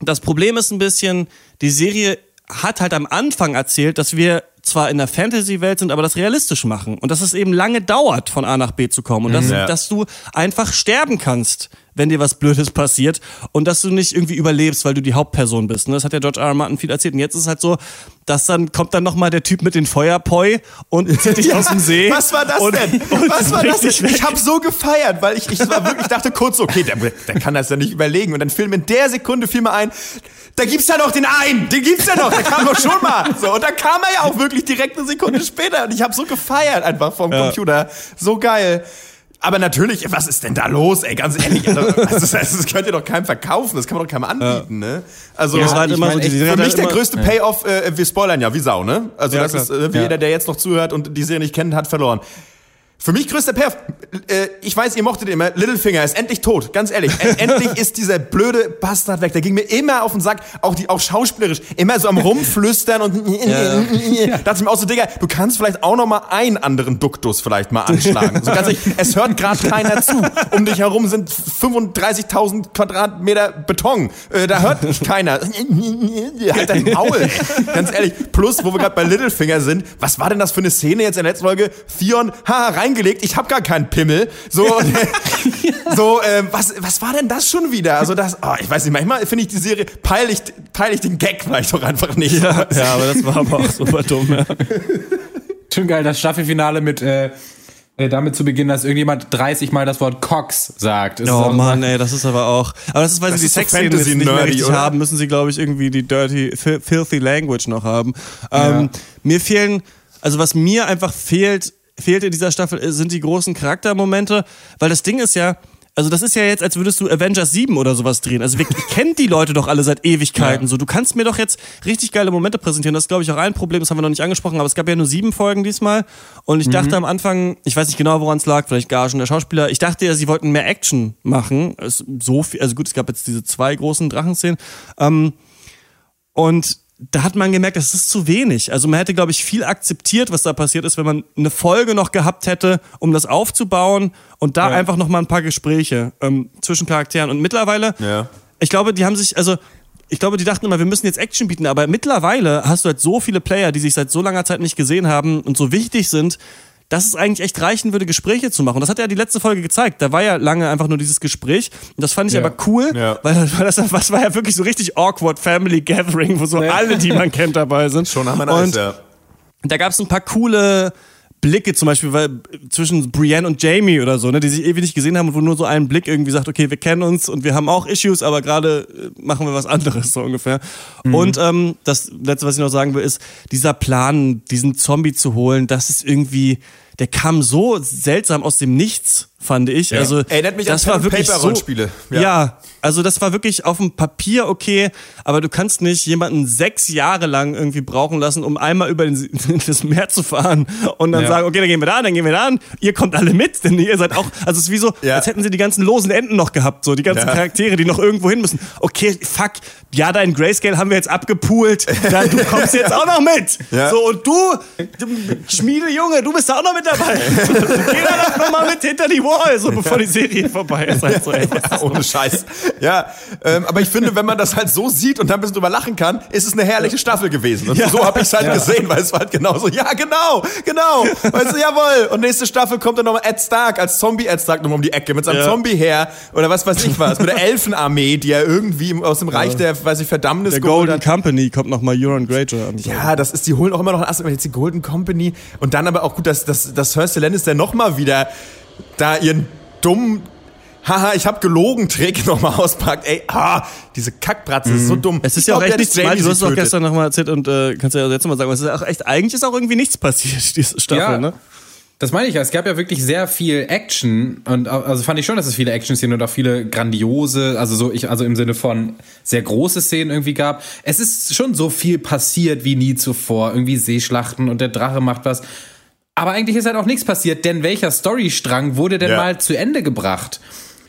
das Problem ist ein bisschen, die Serie hat halt am Anfang erzählt, dass wir zwar in der Fantasy-Welt sind, aber das realistisch machen. Und dass es eben lange dauert, von A nach B zu kommen. Und dass, mhm. ja. dass du einfach sterben kannst wenn dir was Blödes passiert und dass du nicht irgendwie überlebst, weil du die Hauptperson bist. Ne? Das hat ja George R. R. Martin viel erzählt. Und jetzt ist es halt so, dass dann kommt dann nochmal der Typ mit den Feuerpoi und zieht dich ja, aus dem See. Was war das und, denn? Und was war das denn? Ich habe so gefeiert, weil ich, ich war wirklich dachte kurz, okay, der, der kann das ja nicht überlegen. Und dann fiel mir in der Sekunde fiel mir ein, da gibt's ja noch den einen, den gibt's ja noch, der kam doch schon mal. So, und dann kam er ja auch wirklich direkt eine Sekunde später und ich habe so gefeiert einfach vom ja. Computer. So geil. Aber natürlich, was ist denn da los, ey? Ganz ehrlich, also, das, das könnt ihr doch keinem verkaufen, das kann man doch keinem anbieten, ne? Also, ja, halt immer mein, so, für mich der größte Payoff, äh, wir spoilern ja wie Sau, ne? Also, ja, das klar. ist, äh, jeder, der jetzt noch zuhört und die Serie nicht kennt, hat verloren. Für mich größter Perf. Äh, ich weiß, ihr mochtet immer. Littlefinger ist endlich tot. Ganz ehrlich. endlich ist dieser blöde Bastard weg. Der ging mir immer auf den Sack. Auch die, auch schauspielerisch. Immer so am rumflüstern und, ja. da dachte ich mir auch so, Digga, du kannst vielleicht auch noch mal einen anderen Duktus vielleicht mal anschlagen. So ganz ehrlich, es hört gerade keiner zu. Um dich herum sind 35.000 Quadratmeter Beton. Äh, da hört dich keiner. halt dein Maul. Ganz ehrlich. Plus, wo wir gerade bei Littlefinger sind. Was war denn das für eine Szene jetzt in der letzten Folge? Theon, haha, rein reingelegt, ich habe gar keinen Pimmel. So, so ähm, was, was war denn das schon wieder? Also das, oh, ich weiß nicht, manchmal finde ich die Serie, peile ich, peil ich den Gag vielleicht doch einfach nicht. Ja, ja aber das war aber auch super dumm, ja. Schon geil, das Staffelfinale mit, äh, äh damit zu beginnen, dass irgendjemand 30 Mal das Wort Cox sagt. Das oh Mann, ey, das ist aber auch. Aber das ist, weil das sie die Sexszenen nicht mehr richtig oder? haben, müssen sie, glaube ich, irgendwie die dirty, filthy Language noch haben. Ähm, ja. Mir fehlen, also was mir einfach fehlt, fehlt in dieser Staffel, äh, sind die großen Charaktermomente, weil das Ding ist ja, also das ist ja jetzt, als würdest du Avengers 7 oder sowas drehen. Also wir kennen die Leute doch alle seit Ewigkeiten. Ja. So, du kannst mir doch jetzt richtig geile Momente präsentieren. Das ist, glaube ich, auch ein Problem, das haben wir noch nicht angesprochen, aber es gab ja nur sieben Folgen diesmal. Und ich mhm. dachte am Anfang, ich weiß nicht genau, woran es lag, vielleicht Gagen der Schauspieler. Ich dachte ja, sie wollten mehr Action machen. So viel, also gut, es gab jetzt diese zwei großen Drachenszenen. Ähm, und da hat man gemerkt, das ist zu wenig. Also man hätte, glaube ich, viel akzeptiert, was da passiert ist, wenn man eine Folge noch gehabt hätte, um das aufzubauen und da ja. einfach noch mal ein paar Gespräche ähm, zwischen Charakteren. Und mittlerweile, ja. ich glaube, die haben sich, also ich glaube, die dachten immer, wir müssen jetzt Action bieten, aber mittlerweile hast du halt so viele Player, die sich seit so langer Zeit nicht gesehen haben und so wichtig sind, dass es eigentlich echt reichen würde, Gespräche zu machen. Das hat ja die letzte Folge gezeigt. Da war ja lange einfach nur dieses Gespräch. Und das fand ich ja. aber cool, ja. weil, weil das, das war ja wirklich so richtig awkward Family Gathering, wo so ja. alle, die man kennt, dabei sind. Schon wir das, ja. Da gab es ein paar coole Blicke zum Beispiel weil, zwischen Brienne und Jamie oder so, ne, die sich ewig nicht gesehen haben und wo nur so ein Blick irgendwie sagt, okay, wir kennen uns und wir haben auch Issues, aber gerade äh, machen wir was anderes, so ungefähr. Mhm. Und ähm, das letzte, was ich noch sagen will, ist, dieser Plan, diesen Zombie zu holen, das ist irgendwie, der kam so seltsam aus dem Nichts fand ich. Ja. Also erinnert mich das an war wirklich so, ja. ja. also das war wirklich auf dem Papier okay, aber du kannst nicht jemanden sechs Jahre lang irgendwie brauchen lassen, um einmal über den, das Meer zu fahren und dann ja. sagen, okay, dann gehen wir da, dann gehen wir da an. Ihr kommt alle mit, denn ihr seid auch, also es ist wie so, ja. als hätten sie die ganzen losen Enden noch gehabt, so die ganzen Charaktere, die noch irgendwo hin müssen. Okay, fuck, ja, dein Grayscale haben wir jetzt abgepoolt, ja, du kommst jetzt auch noch mit. So und du, du Schmiedejunge, du bist da auch noch mit dabei. Geh da noch mal mit hinter die Wall, so bevor die Serie vorbei ist. Halt so, ey, ja, ohne Scheiß. Ja, ähm, aber ich finde, wenn man das halt so sieht und dann ein bisschen drüber lachen kann, ist es eine herrliche Staffel gewesen. Und ja. so habe ich es halt ja. gesehen, weil es war halt genauso, ja genau, genau, weißt du, jawohl. Und nächste Staffel kommt dann nochmal Ed Stark als Zombie Ed Stark nochmal um die Ecke mit seinem Zombie her oder was weiß ich was, mit der Elfenarmee, die er irgendwie aus dem Reich der, weiß ich, Verdammnis Der Golden hat. Company kommt nochmal Euron Greyjoy an. Ja, das ist, die holen auch immer noch einen jetzt die Golden Company und dann aber auch gut, dass, dass, dass Cersei Lannister nochmal wieder da ihren dummen Haha, ich habe gelogen, Trick nochmal auspackt. Ey, ah, diese Kackbratze mhm. ist so mhm. dumm. Es ist ich ja auch echt nichts Du hast es auch gestern nochmal erzählt und äh, kannst ja jetzt nochmal sagen, es ist auch echt, eigentlich ist auch irgendwie nichts passiert, diese Staffel, ja. ne? Das meine ich ja. Es gab ja wirklich sehr viel Action und also fand ich schon, dass es viele Action-Szenen und auch viele grandiose, also so ich, also im Sinne von sehr große Szenen irgendwie gab. Es ist schon so viel passiert wie nie zuvor. Irgendwie Seeschlachten und der Drache macht was. Aber eigentlich ist halt auch nichts passiert, denn welcher Storystrang wurde denn ja. mal zu Ende gebracht?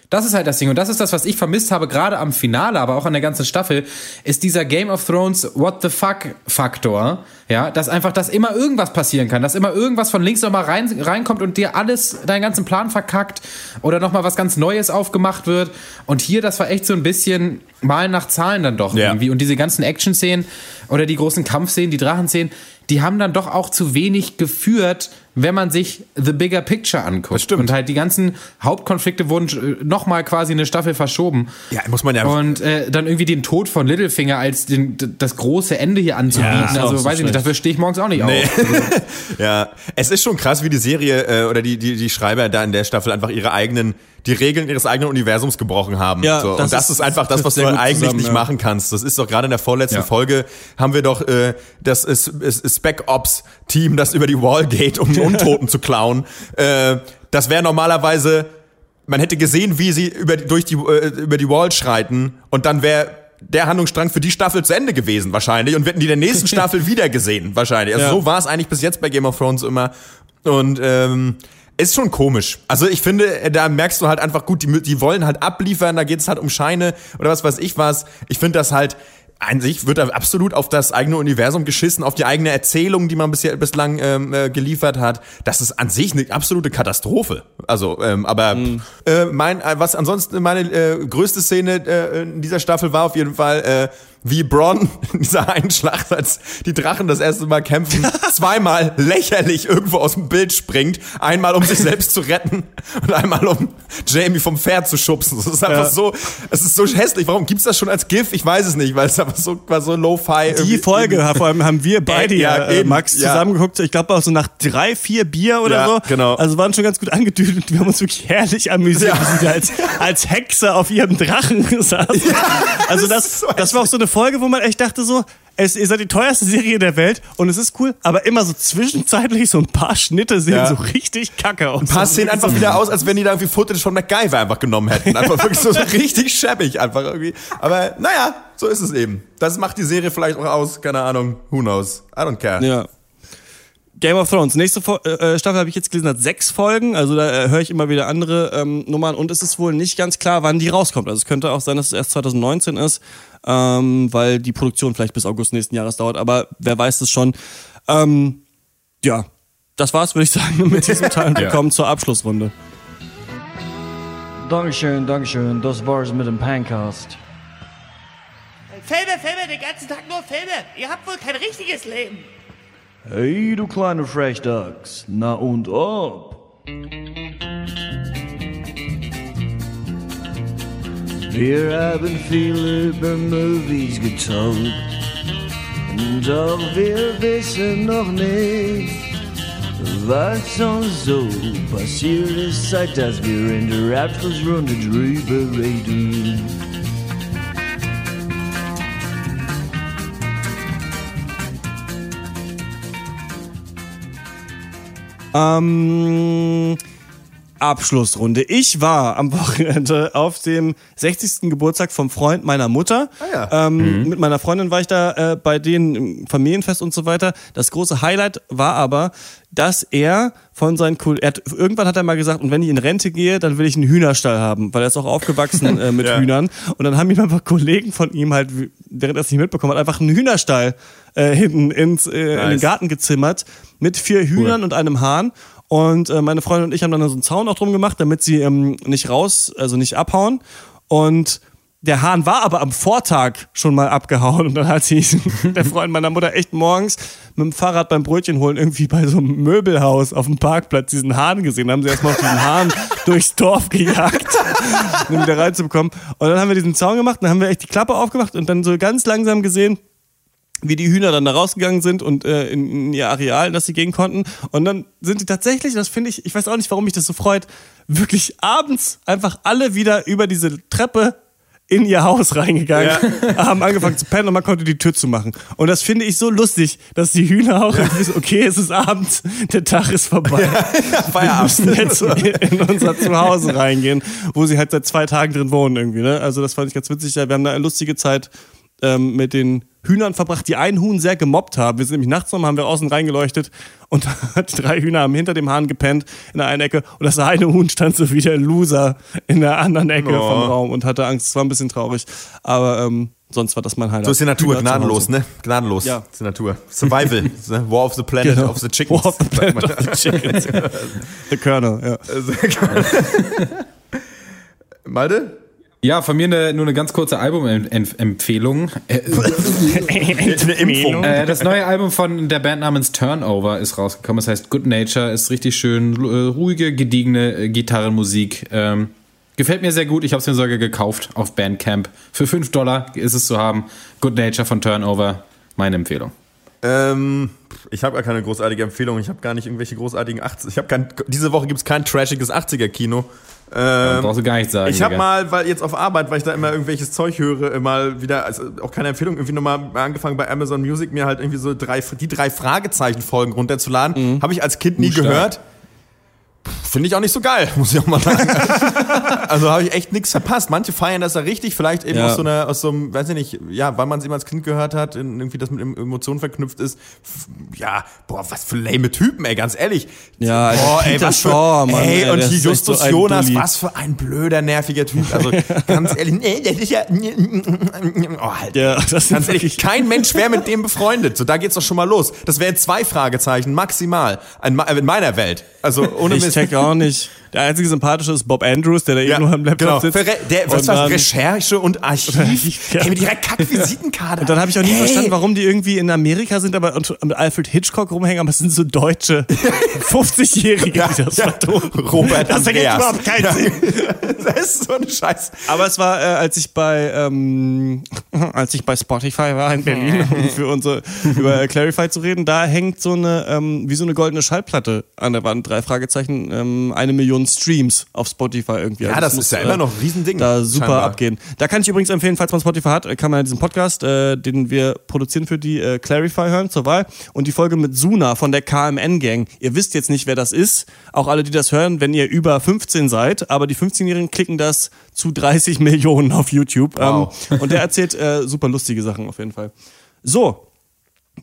Das ist halt das Ding. Und das ist das, was ich vermisst habe, gerade am Finale, aber auch an der ganzen Staffel, ist dieser Game of Thrones What the fuck Faktor. Ja, dass einfach, dass immer irgendwas passieren kann, dass immer irgendwas von links nochmal rein, reinkommt und dir alles, deinen ganzen Plan verkackt oder nochmal was ganz Neues aufgemacht wird. Und hier, das war echt so ein bisschen mal nach Zahlen dann doch ja. irgendwie. Und diese ganzen Action-Szenen oder die großen Kampfszenen, die Drachenszenen, die haben dann doch auch zu wenig geführt wenn man sich The Bigger Picture anguckt. Und halt die ganzen Hauptkonflikte wurden äh, nochmal quasi eine Staffel verschoben. Ja, muss man ja. Und äh, dann irgendwie den Tod von Littlefinger als den, das große Ende hier anzubieten. Ja, also so weiß ich nicht, dafür stehe ich morgens auch nicht nee. auf. ja, es ist schon krass, wie die Serie äh, oder die, die, die Schreiber da in der Staffel einfach ihre eigenen die Regeln ihres eigenen Universums gebrochen haben. Ja, so. das und das ist, ist einfach das, was du eigentlich zusammen, nicht ja. machen kannst. Das ist doch gerade in der vorletzten ja. Folge haben wir doch äh, das ist, ist Spec Ops Team, das über die Wall geht, um Untoten zu klauen. Äh, das wäre normalerweise man hätte gesehen, wie sie über die, durch die äh, über die Wall schreiten und dann wäre der Handlungsstrang für die Staffel zu Ende gewesen wahrscheinlich und wir hätten die in der nächsten Staffel wieder gesehen wahrscheinlich. Also ja. so war es eigentlich bis jetzt bei Game of Thrones immer und ähm, ist schon komisch. Also ich finde, da merkst du halt einfach gut, die, die wollen halt abliefern, da geht es halt um Scheine oder was weiß ich was. Ich finde das halt, an sich wird da absolut auf das eigene Universum geschissen, auf die eigene Erzählung, die man bisher, bislang ähm, äh, geliefert hat. Das ist an sich eine absolute Katastrophe. Also, ähm, aber mhm. äh, mein, äh, was ansonsten meine äh, größte Szene äh, in dieser Staffel war auf jeden Fall äh, wie Bronn in dieser einen Schlacht, als die Drachen das erste Mal kämpfen, zweimal lächerlich irgendwo aus dem Bild springt. Einmal, um sich selbst zu retten und einmal, um Jamie vom Pferd zu schubsen. Das ist einfach ja. so, es ist so hässlich. Warum gibt's das schon als GIF? Ich weiß es nicht, weil es einfach so, war so low-fi. Die Folge, vor allem haben wir beide ja, äh, Max ja. zusammengeguckt. Ich glaube auch so nach drei, vier Bier oder ja, so. genau. Also waren schon ganz gut angedüdelt. Wir haben uns wirklich herrlich amüsiert, ja. wie sie als, als Hexe auf ihrem Drachen saßen. Also das, das war auch so eine Folge, wo man echt dachte so, es, ihr seid die teuerste Serie der Welt und es ist cool, aber immer so zwischenzeitlich so ein paar Schnitte sehen ja. so richtig kacke aus. Ein paar sehen einfach wieder aus, als wenn die da irgendwie Footage von MacGyver einfach genommen hätten. Einfach wirklich so, so richtig schäbig einfach irgendwie. Aber naja, so ist es eben. Das macht die Serie vielleicht auch aus, keine Ahnung, who knows. I don't care. Ja. Game of Thrones. Nächste Fo äh, Staffel habe ich jetzt gelesen, hat sechs Folgen. Also da äh, höre ich immer wieder andere ähm, Nummern. Und es ist wohl nicht ganz klar, wann die rauskommt. Also es könnte auch sein, dass es erst 2019 ist, ähm, weil die Produktion vielleicht bis August nächsten Jahres dauert. Aber wer weiß es schon. Ähm, ja, das war's, würde ich sagen, mit diesem Teil. Wir ja. kommen zur Abschlussrunde. Dankeschön, Dankeschön. Das war's mit dem Pancast. Filme, Filme, den ganzen Tag nur Filme. Ihr habt wohl kein richtiges Leben. Hey, du kleine Frechdachs, na und ob? Wir haben viel über Movies getalkt, doch wir wissen noch nicht, was uns so passiert ist, seit dass wir in der Abschlussrunde drüber reden. Ähm, Abschlussrunde. Ich war am Wochenende auf dem 60. Geburtstag vom Freund meiner Mutter. Ah ja. ähm, mhm. Mit meiner Freundin war ich da äh, bei denen im Familienfest und so weiter. Das große Highlight war aber, dass er von seinen Kollegen, irgendwann hat er mal gesagt, und wenn ich in Rente gehe, dann will ich einen Hühnerstall haben, weil er ist auch aufgewachsen äh, mit ja. Hühnern. Und dann haben ihm einfach Kollegen von ihm halt, während er es nicht mitbekommen hat, einfach einen Hühnerstall äh, hinten ins, äh, nice. in den Garten gezimmert mit vier Hühnern cool. und einem Hahn. Und äh, meine Freundin und ich haben dann so einen Zaun auch drum gemacht, damit sie ähm, nicht raus, also nicht abhauen. Und der Hahn war aber am Vortag schon mal abgehauen und dann hat sich der Freund meiner Mutter echt morgens mit dem Fahrrad beim Brötchen holen irgendwie bei so einem Möbelhaus auf dem Parkplatz diesen Hahn gesehen. Da haben sie erstmal auf diesen Hahn durchs Dorf gejagt, um wieder reinzubekommen. Und dann haben wir diesen Zaun gemacht, dann haben wir echt die Klappe aufgemacht und dann so ganz langsam gesehen, wie die Hühner dann da rausgegangen sind und äh, in, in ihr Areal, dass sie gehen konnten. Und dann sind die tatsächlich, das finde ich, ich weiß auch nicht, warum mich das so freut, wirklich abends einfach alle wieder über diese Treppe in ihr Haus reingegangen, ja. haben angefangen zu pennen und man konnte die Tür zu machen. Und das finde ich so lustig, dass die Hühner auch ja. wissen, okay, es ist abends, der Tag ist vorbei. Ja, Wir müssen jetzt in unser Zuhause reingehen, wo sie halt seit zwei Tagen drin wohnen irgendwie. Ne? Also das fand ich ganz witzig. Wir haben da eine lustige Zeit ähm, mit den Hühnern verbracht, die einen Huhn sehr gemobbt haben. Wir sind nämlich nachts nochmal, haben wir außen reingeleuchtet und drei Hühner haben hinter dem Hahn gepennt in der einen Ecke und das eine Huhn stand so wie der Loser in der anderen Ecke oh. vom Raum und hatte Angst. Es war ein bisschen traurig, aber ähm, sonst war das mein Highlight. So ist die Natur, Hühner gnadenlos, ne? Gnadenlos. Ja. ist die Natur. Survival. Ne? War of the Planet genau. of the Chickens. War of the Planet of the Chickens. the Colonel, ja. Malte? Ja, von mir eine, nur eine ganz kurze Albumempfehlung. Äh, Eine Impfung. äh, das neue Album von der Band namens Turnover ist rausgekommen. Das heißt Good Nature, ist richtig schön, äh, ruhige, gediegene äh, Gitarrenmusik. Ähm, gefällt mir sehr gut. Ich habe es mir sogar gekauft auf Bandcamp. Für 5 Dollar ist es zu haben. Good Nature von Turnover, meine Empfehlung. Ähm, ich habe gar keine großartige Empfehlung. Ich habe gar nicht irgendwelche großartigen 80 Ich habe kein, diese Woche gibt's kein trashiges 80er-Kino. Ähm, Brauchst du gar nicht sagen. ich habe mal, weil jetzt auf Arbeit, weil ich da immer irgendwelches Zeug höre, mal wieder, also auch keine Empfehlung, irgendwie nochmal angefangen bei Amazon Music, mir halt irgendwie so drei, die drei Fragezeichen-Folgen runterzuladen. Habe ich als Kind nie stark. gehört. Finde ich auch nicht so geil, muss ich auch mal sagen. also habe ich echt nichts verpasst. Manche feiern das ja richtig, vielleicht eben Ja. aus so einer, aus so einem, weiß ich nicht, ja, weil man es eben als Kind gehört hat, irgendwie das mit Emotionen verknüpft ist. Ja, boah, was für lame Typen, ey, ganz ehrlich. Ja, boah, ey, Peter was für, Shaw, Mann, ey, ey, und hier so Justus ein Jonas, Dulli. was für ein blöder, nerviger Typ. Also ganz ehrlich, nee, das ist ja, oh, halt. Ja, das Ganz ehrlich, kein Mensch wäre mit dem befreundet. So, da geht's doch schon mal los. Das wären zwei Fragezeichen, maximal. In, meiner Welt. Also, ohne Ich Mist. check auch nicht. Der einzige sympathische ist Bob Andrews, der da eben nur am Laptop genau. sitzt. Re der, was war Recherche und Archiv. Ja. Ey, mit ihrer Kack-Visitenkarte. Und dann habe ich auch nie hey. verstanden, warum die irgendwie in Amerika sind, aber und mit Alfred Hitchcock rumhängen, aber es sind so deutsche 50-Jährige, die das vertonen. Robert Das ergibt überhaupt keinen Sinn. das ist so ein Scheiß. Aber es war, äh, als ich bei ähm, als ich bei Spotify war in Berlin, um für unsere über äh, Clarify zu reden, da hängt so eine ähm, wie so eine goldene Schallplatte an der Wand, drei Fragezeichen, ähm, eine Million Streams auf Spotify irgendwie. Ja, Also das muss, ist ja immer noch ein Riesending, Da super scheinbar. abgehen. Da kann ich übrigens empfehlen, falls man Spotify hat, kann man diesen Podcast, äh, den wir produzieren für die äh, Clarify hören zur Wahl und die Folge mit Suna von der KMN Gang. Ihr wisst jetzt nicht, wer das ist. Auch alle, die das hören, wenn ihr über 15 seid, aber die 15-Jährigen klicken das zu 30 Millionen auf YouTube. Wow. Ähm, und der erzählt äh, super lustige Sachen auf jeden Fall. So,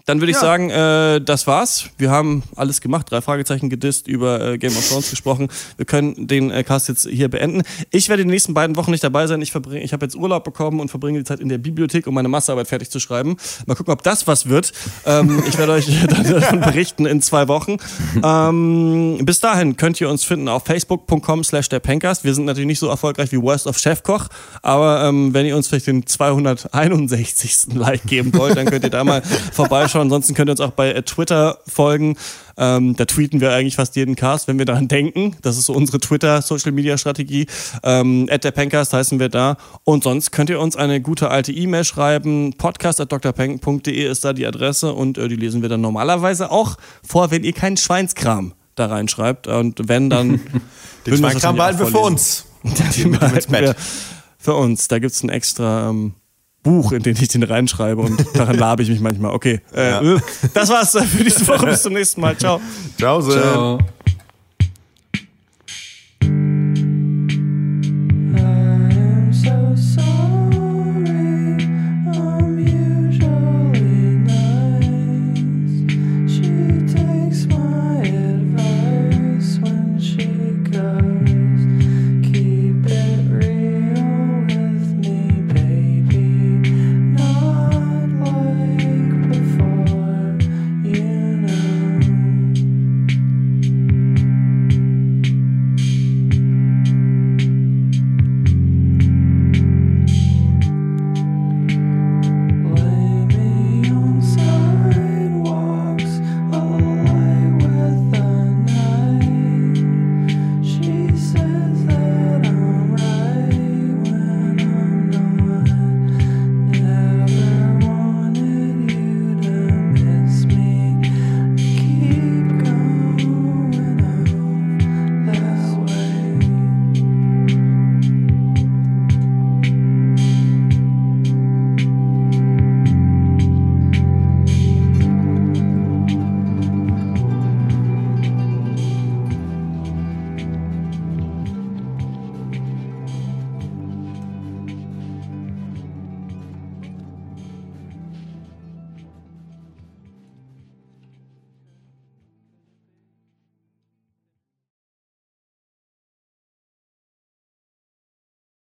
dann würde ich Ja. sagen, äh, das war's. Wir haben alles gemacht, drei Fragezeichen gedisst, über äh, Game of Thrones gesprochen. Wir können den äh, Cast jetzt hier beenden. Ich werde die nächsten beiden Wochen nicht dabei sein. Ich ich habe jetzt Urlaub bekommen und verbringe die Zeit in der Bibliothek, um meine Massearbeit fertig zu schreiben. Mal gucken, ob das was wird. Ähm, ich werde euch dann davon berichten in zwei Wochen. Ähm, bis dahin könnt ihr uns finden auf facebook.com slash der Pencast. Wir sind natürlich nicht so erfolgreich wie Worst of Chefkoch, aber ähm, wenn ihr uns vielleicht den 261. Like geben wollt, dann könnt ihr da mal vorbeischauen. Ansonsten könnt ihr uns auch bei äh, Twitter folgen. Ähm, da tweeten wir eigentlich fast jeden Cast, wenn wir daran denken. Das ist so unsere Twitter-Social-Media-Strategie. Ähm, at der Pencast heißen wir da. Und sonst könnt ihr uns eine gute alte E-Mail schreiben. podcast.drpeng.de ist da die Adresse und äh, die lesen wir dann normalerweise auch vor, wenn ihr keinen Schweinskram da reinschreibt. Und wenn, dann. Den es Schweinkram behalten wir für uns. Den behalten Bett. wir für uns. Da gibt's ein extra ähm, Buch, in dem ich den reinschreibe und daran labe ich mich manchmal. Okay, äh, Ja. das war's für diese Woche. Bis zum nächsten Mal. Ciao. Ciao. Ciao.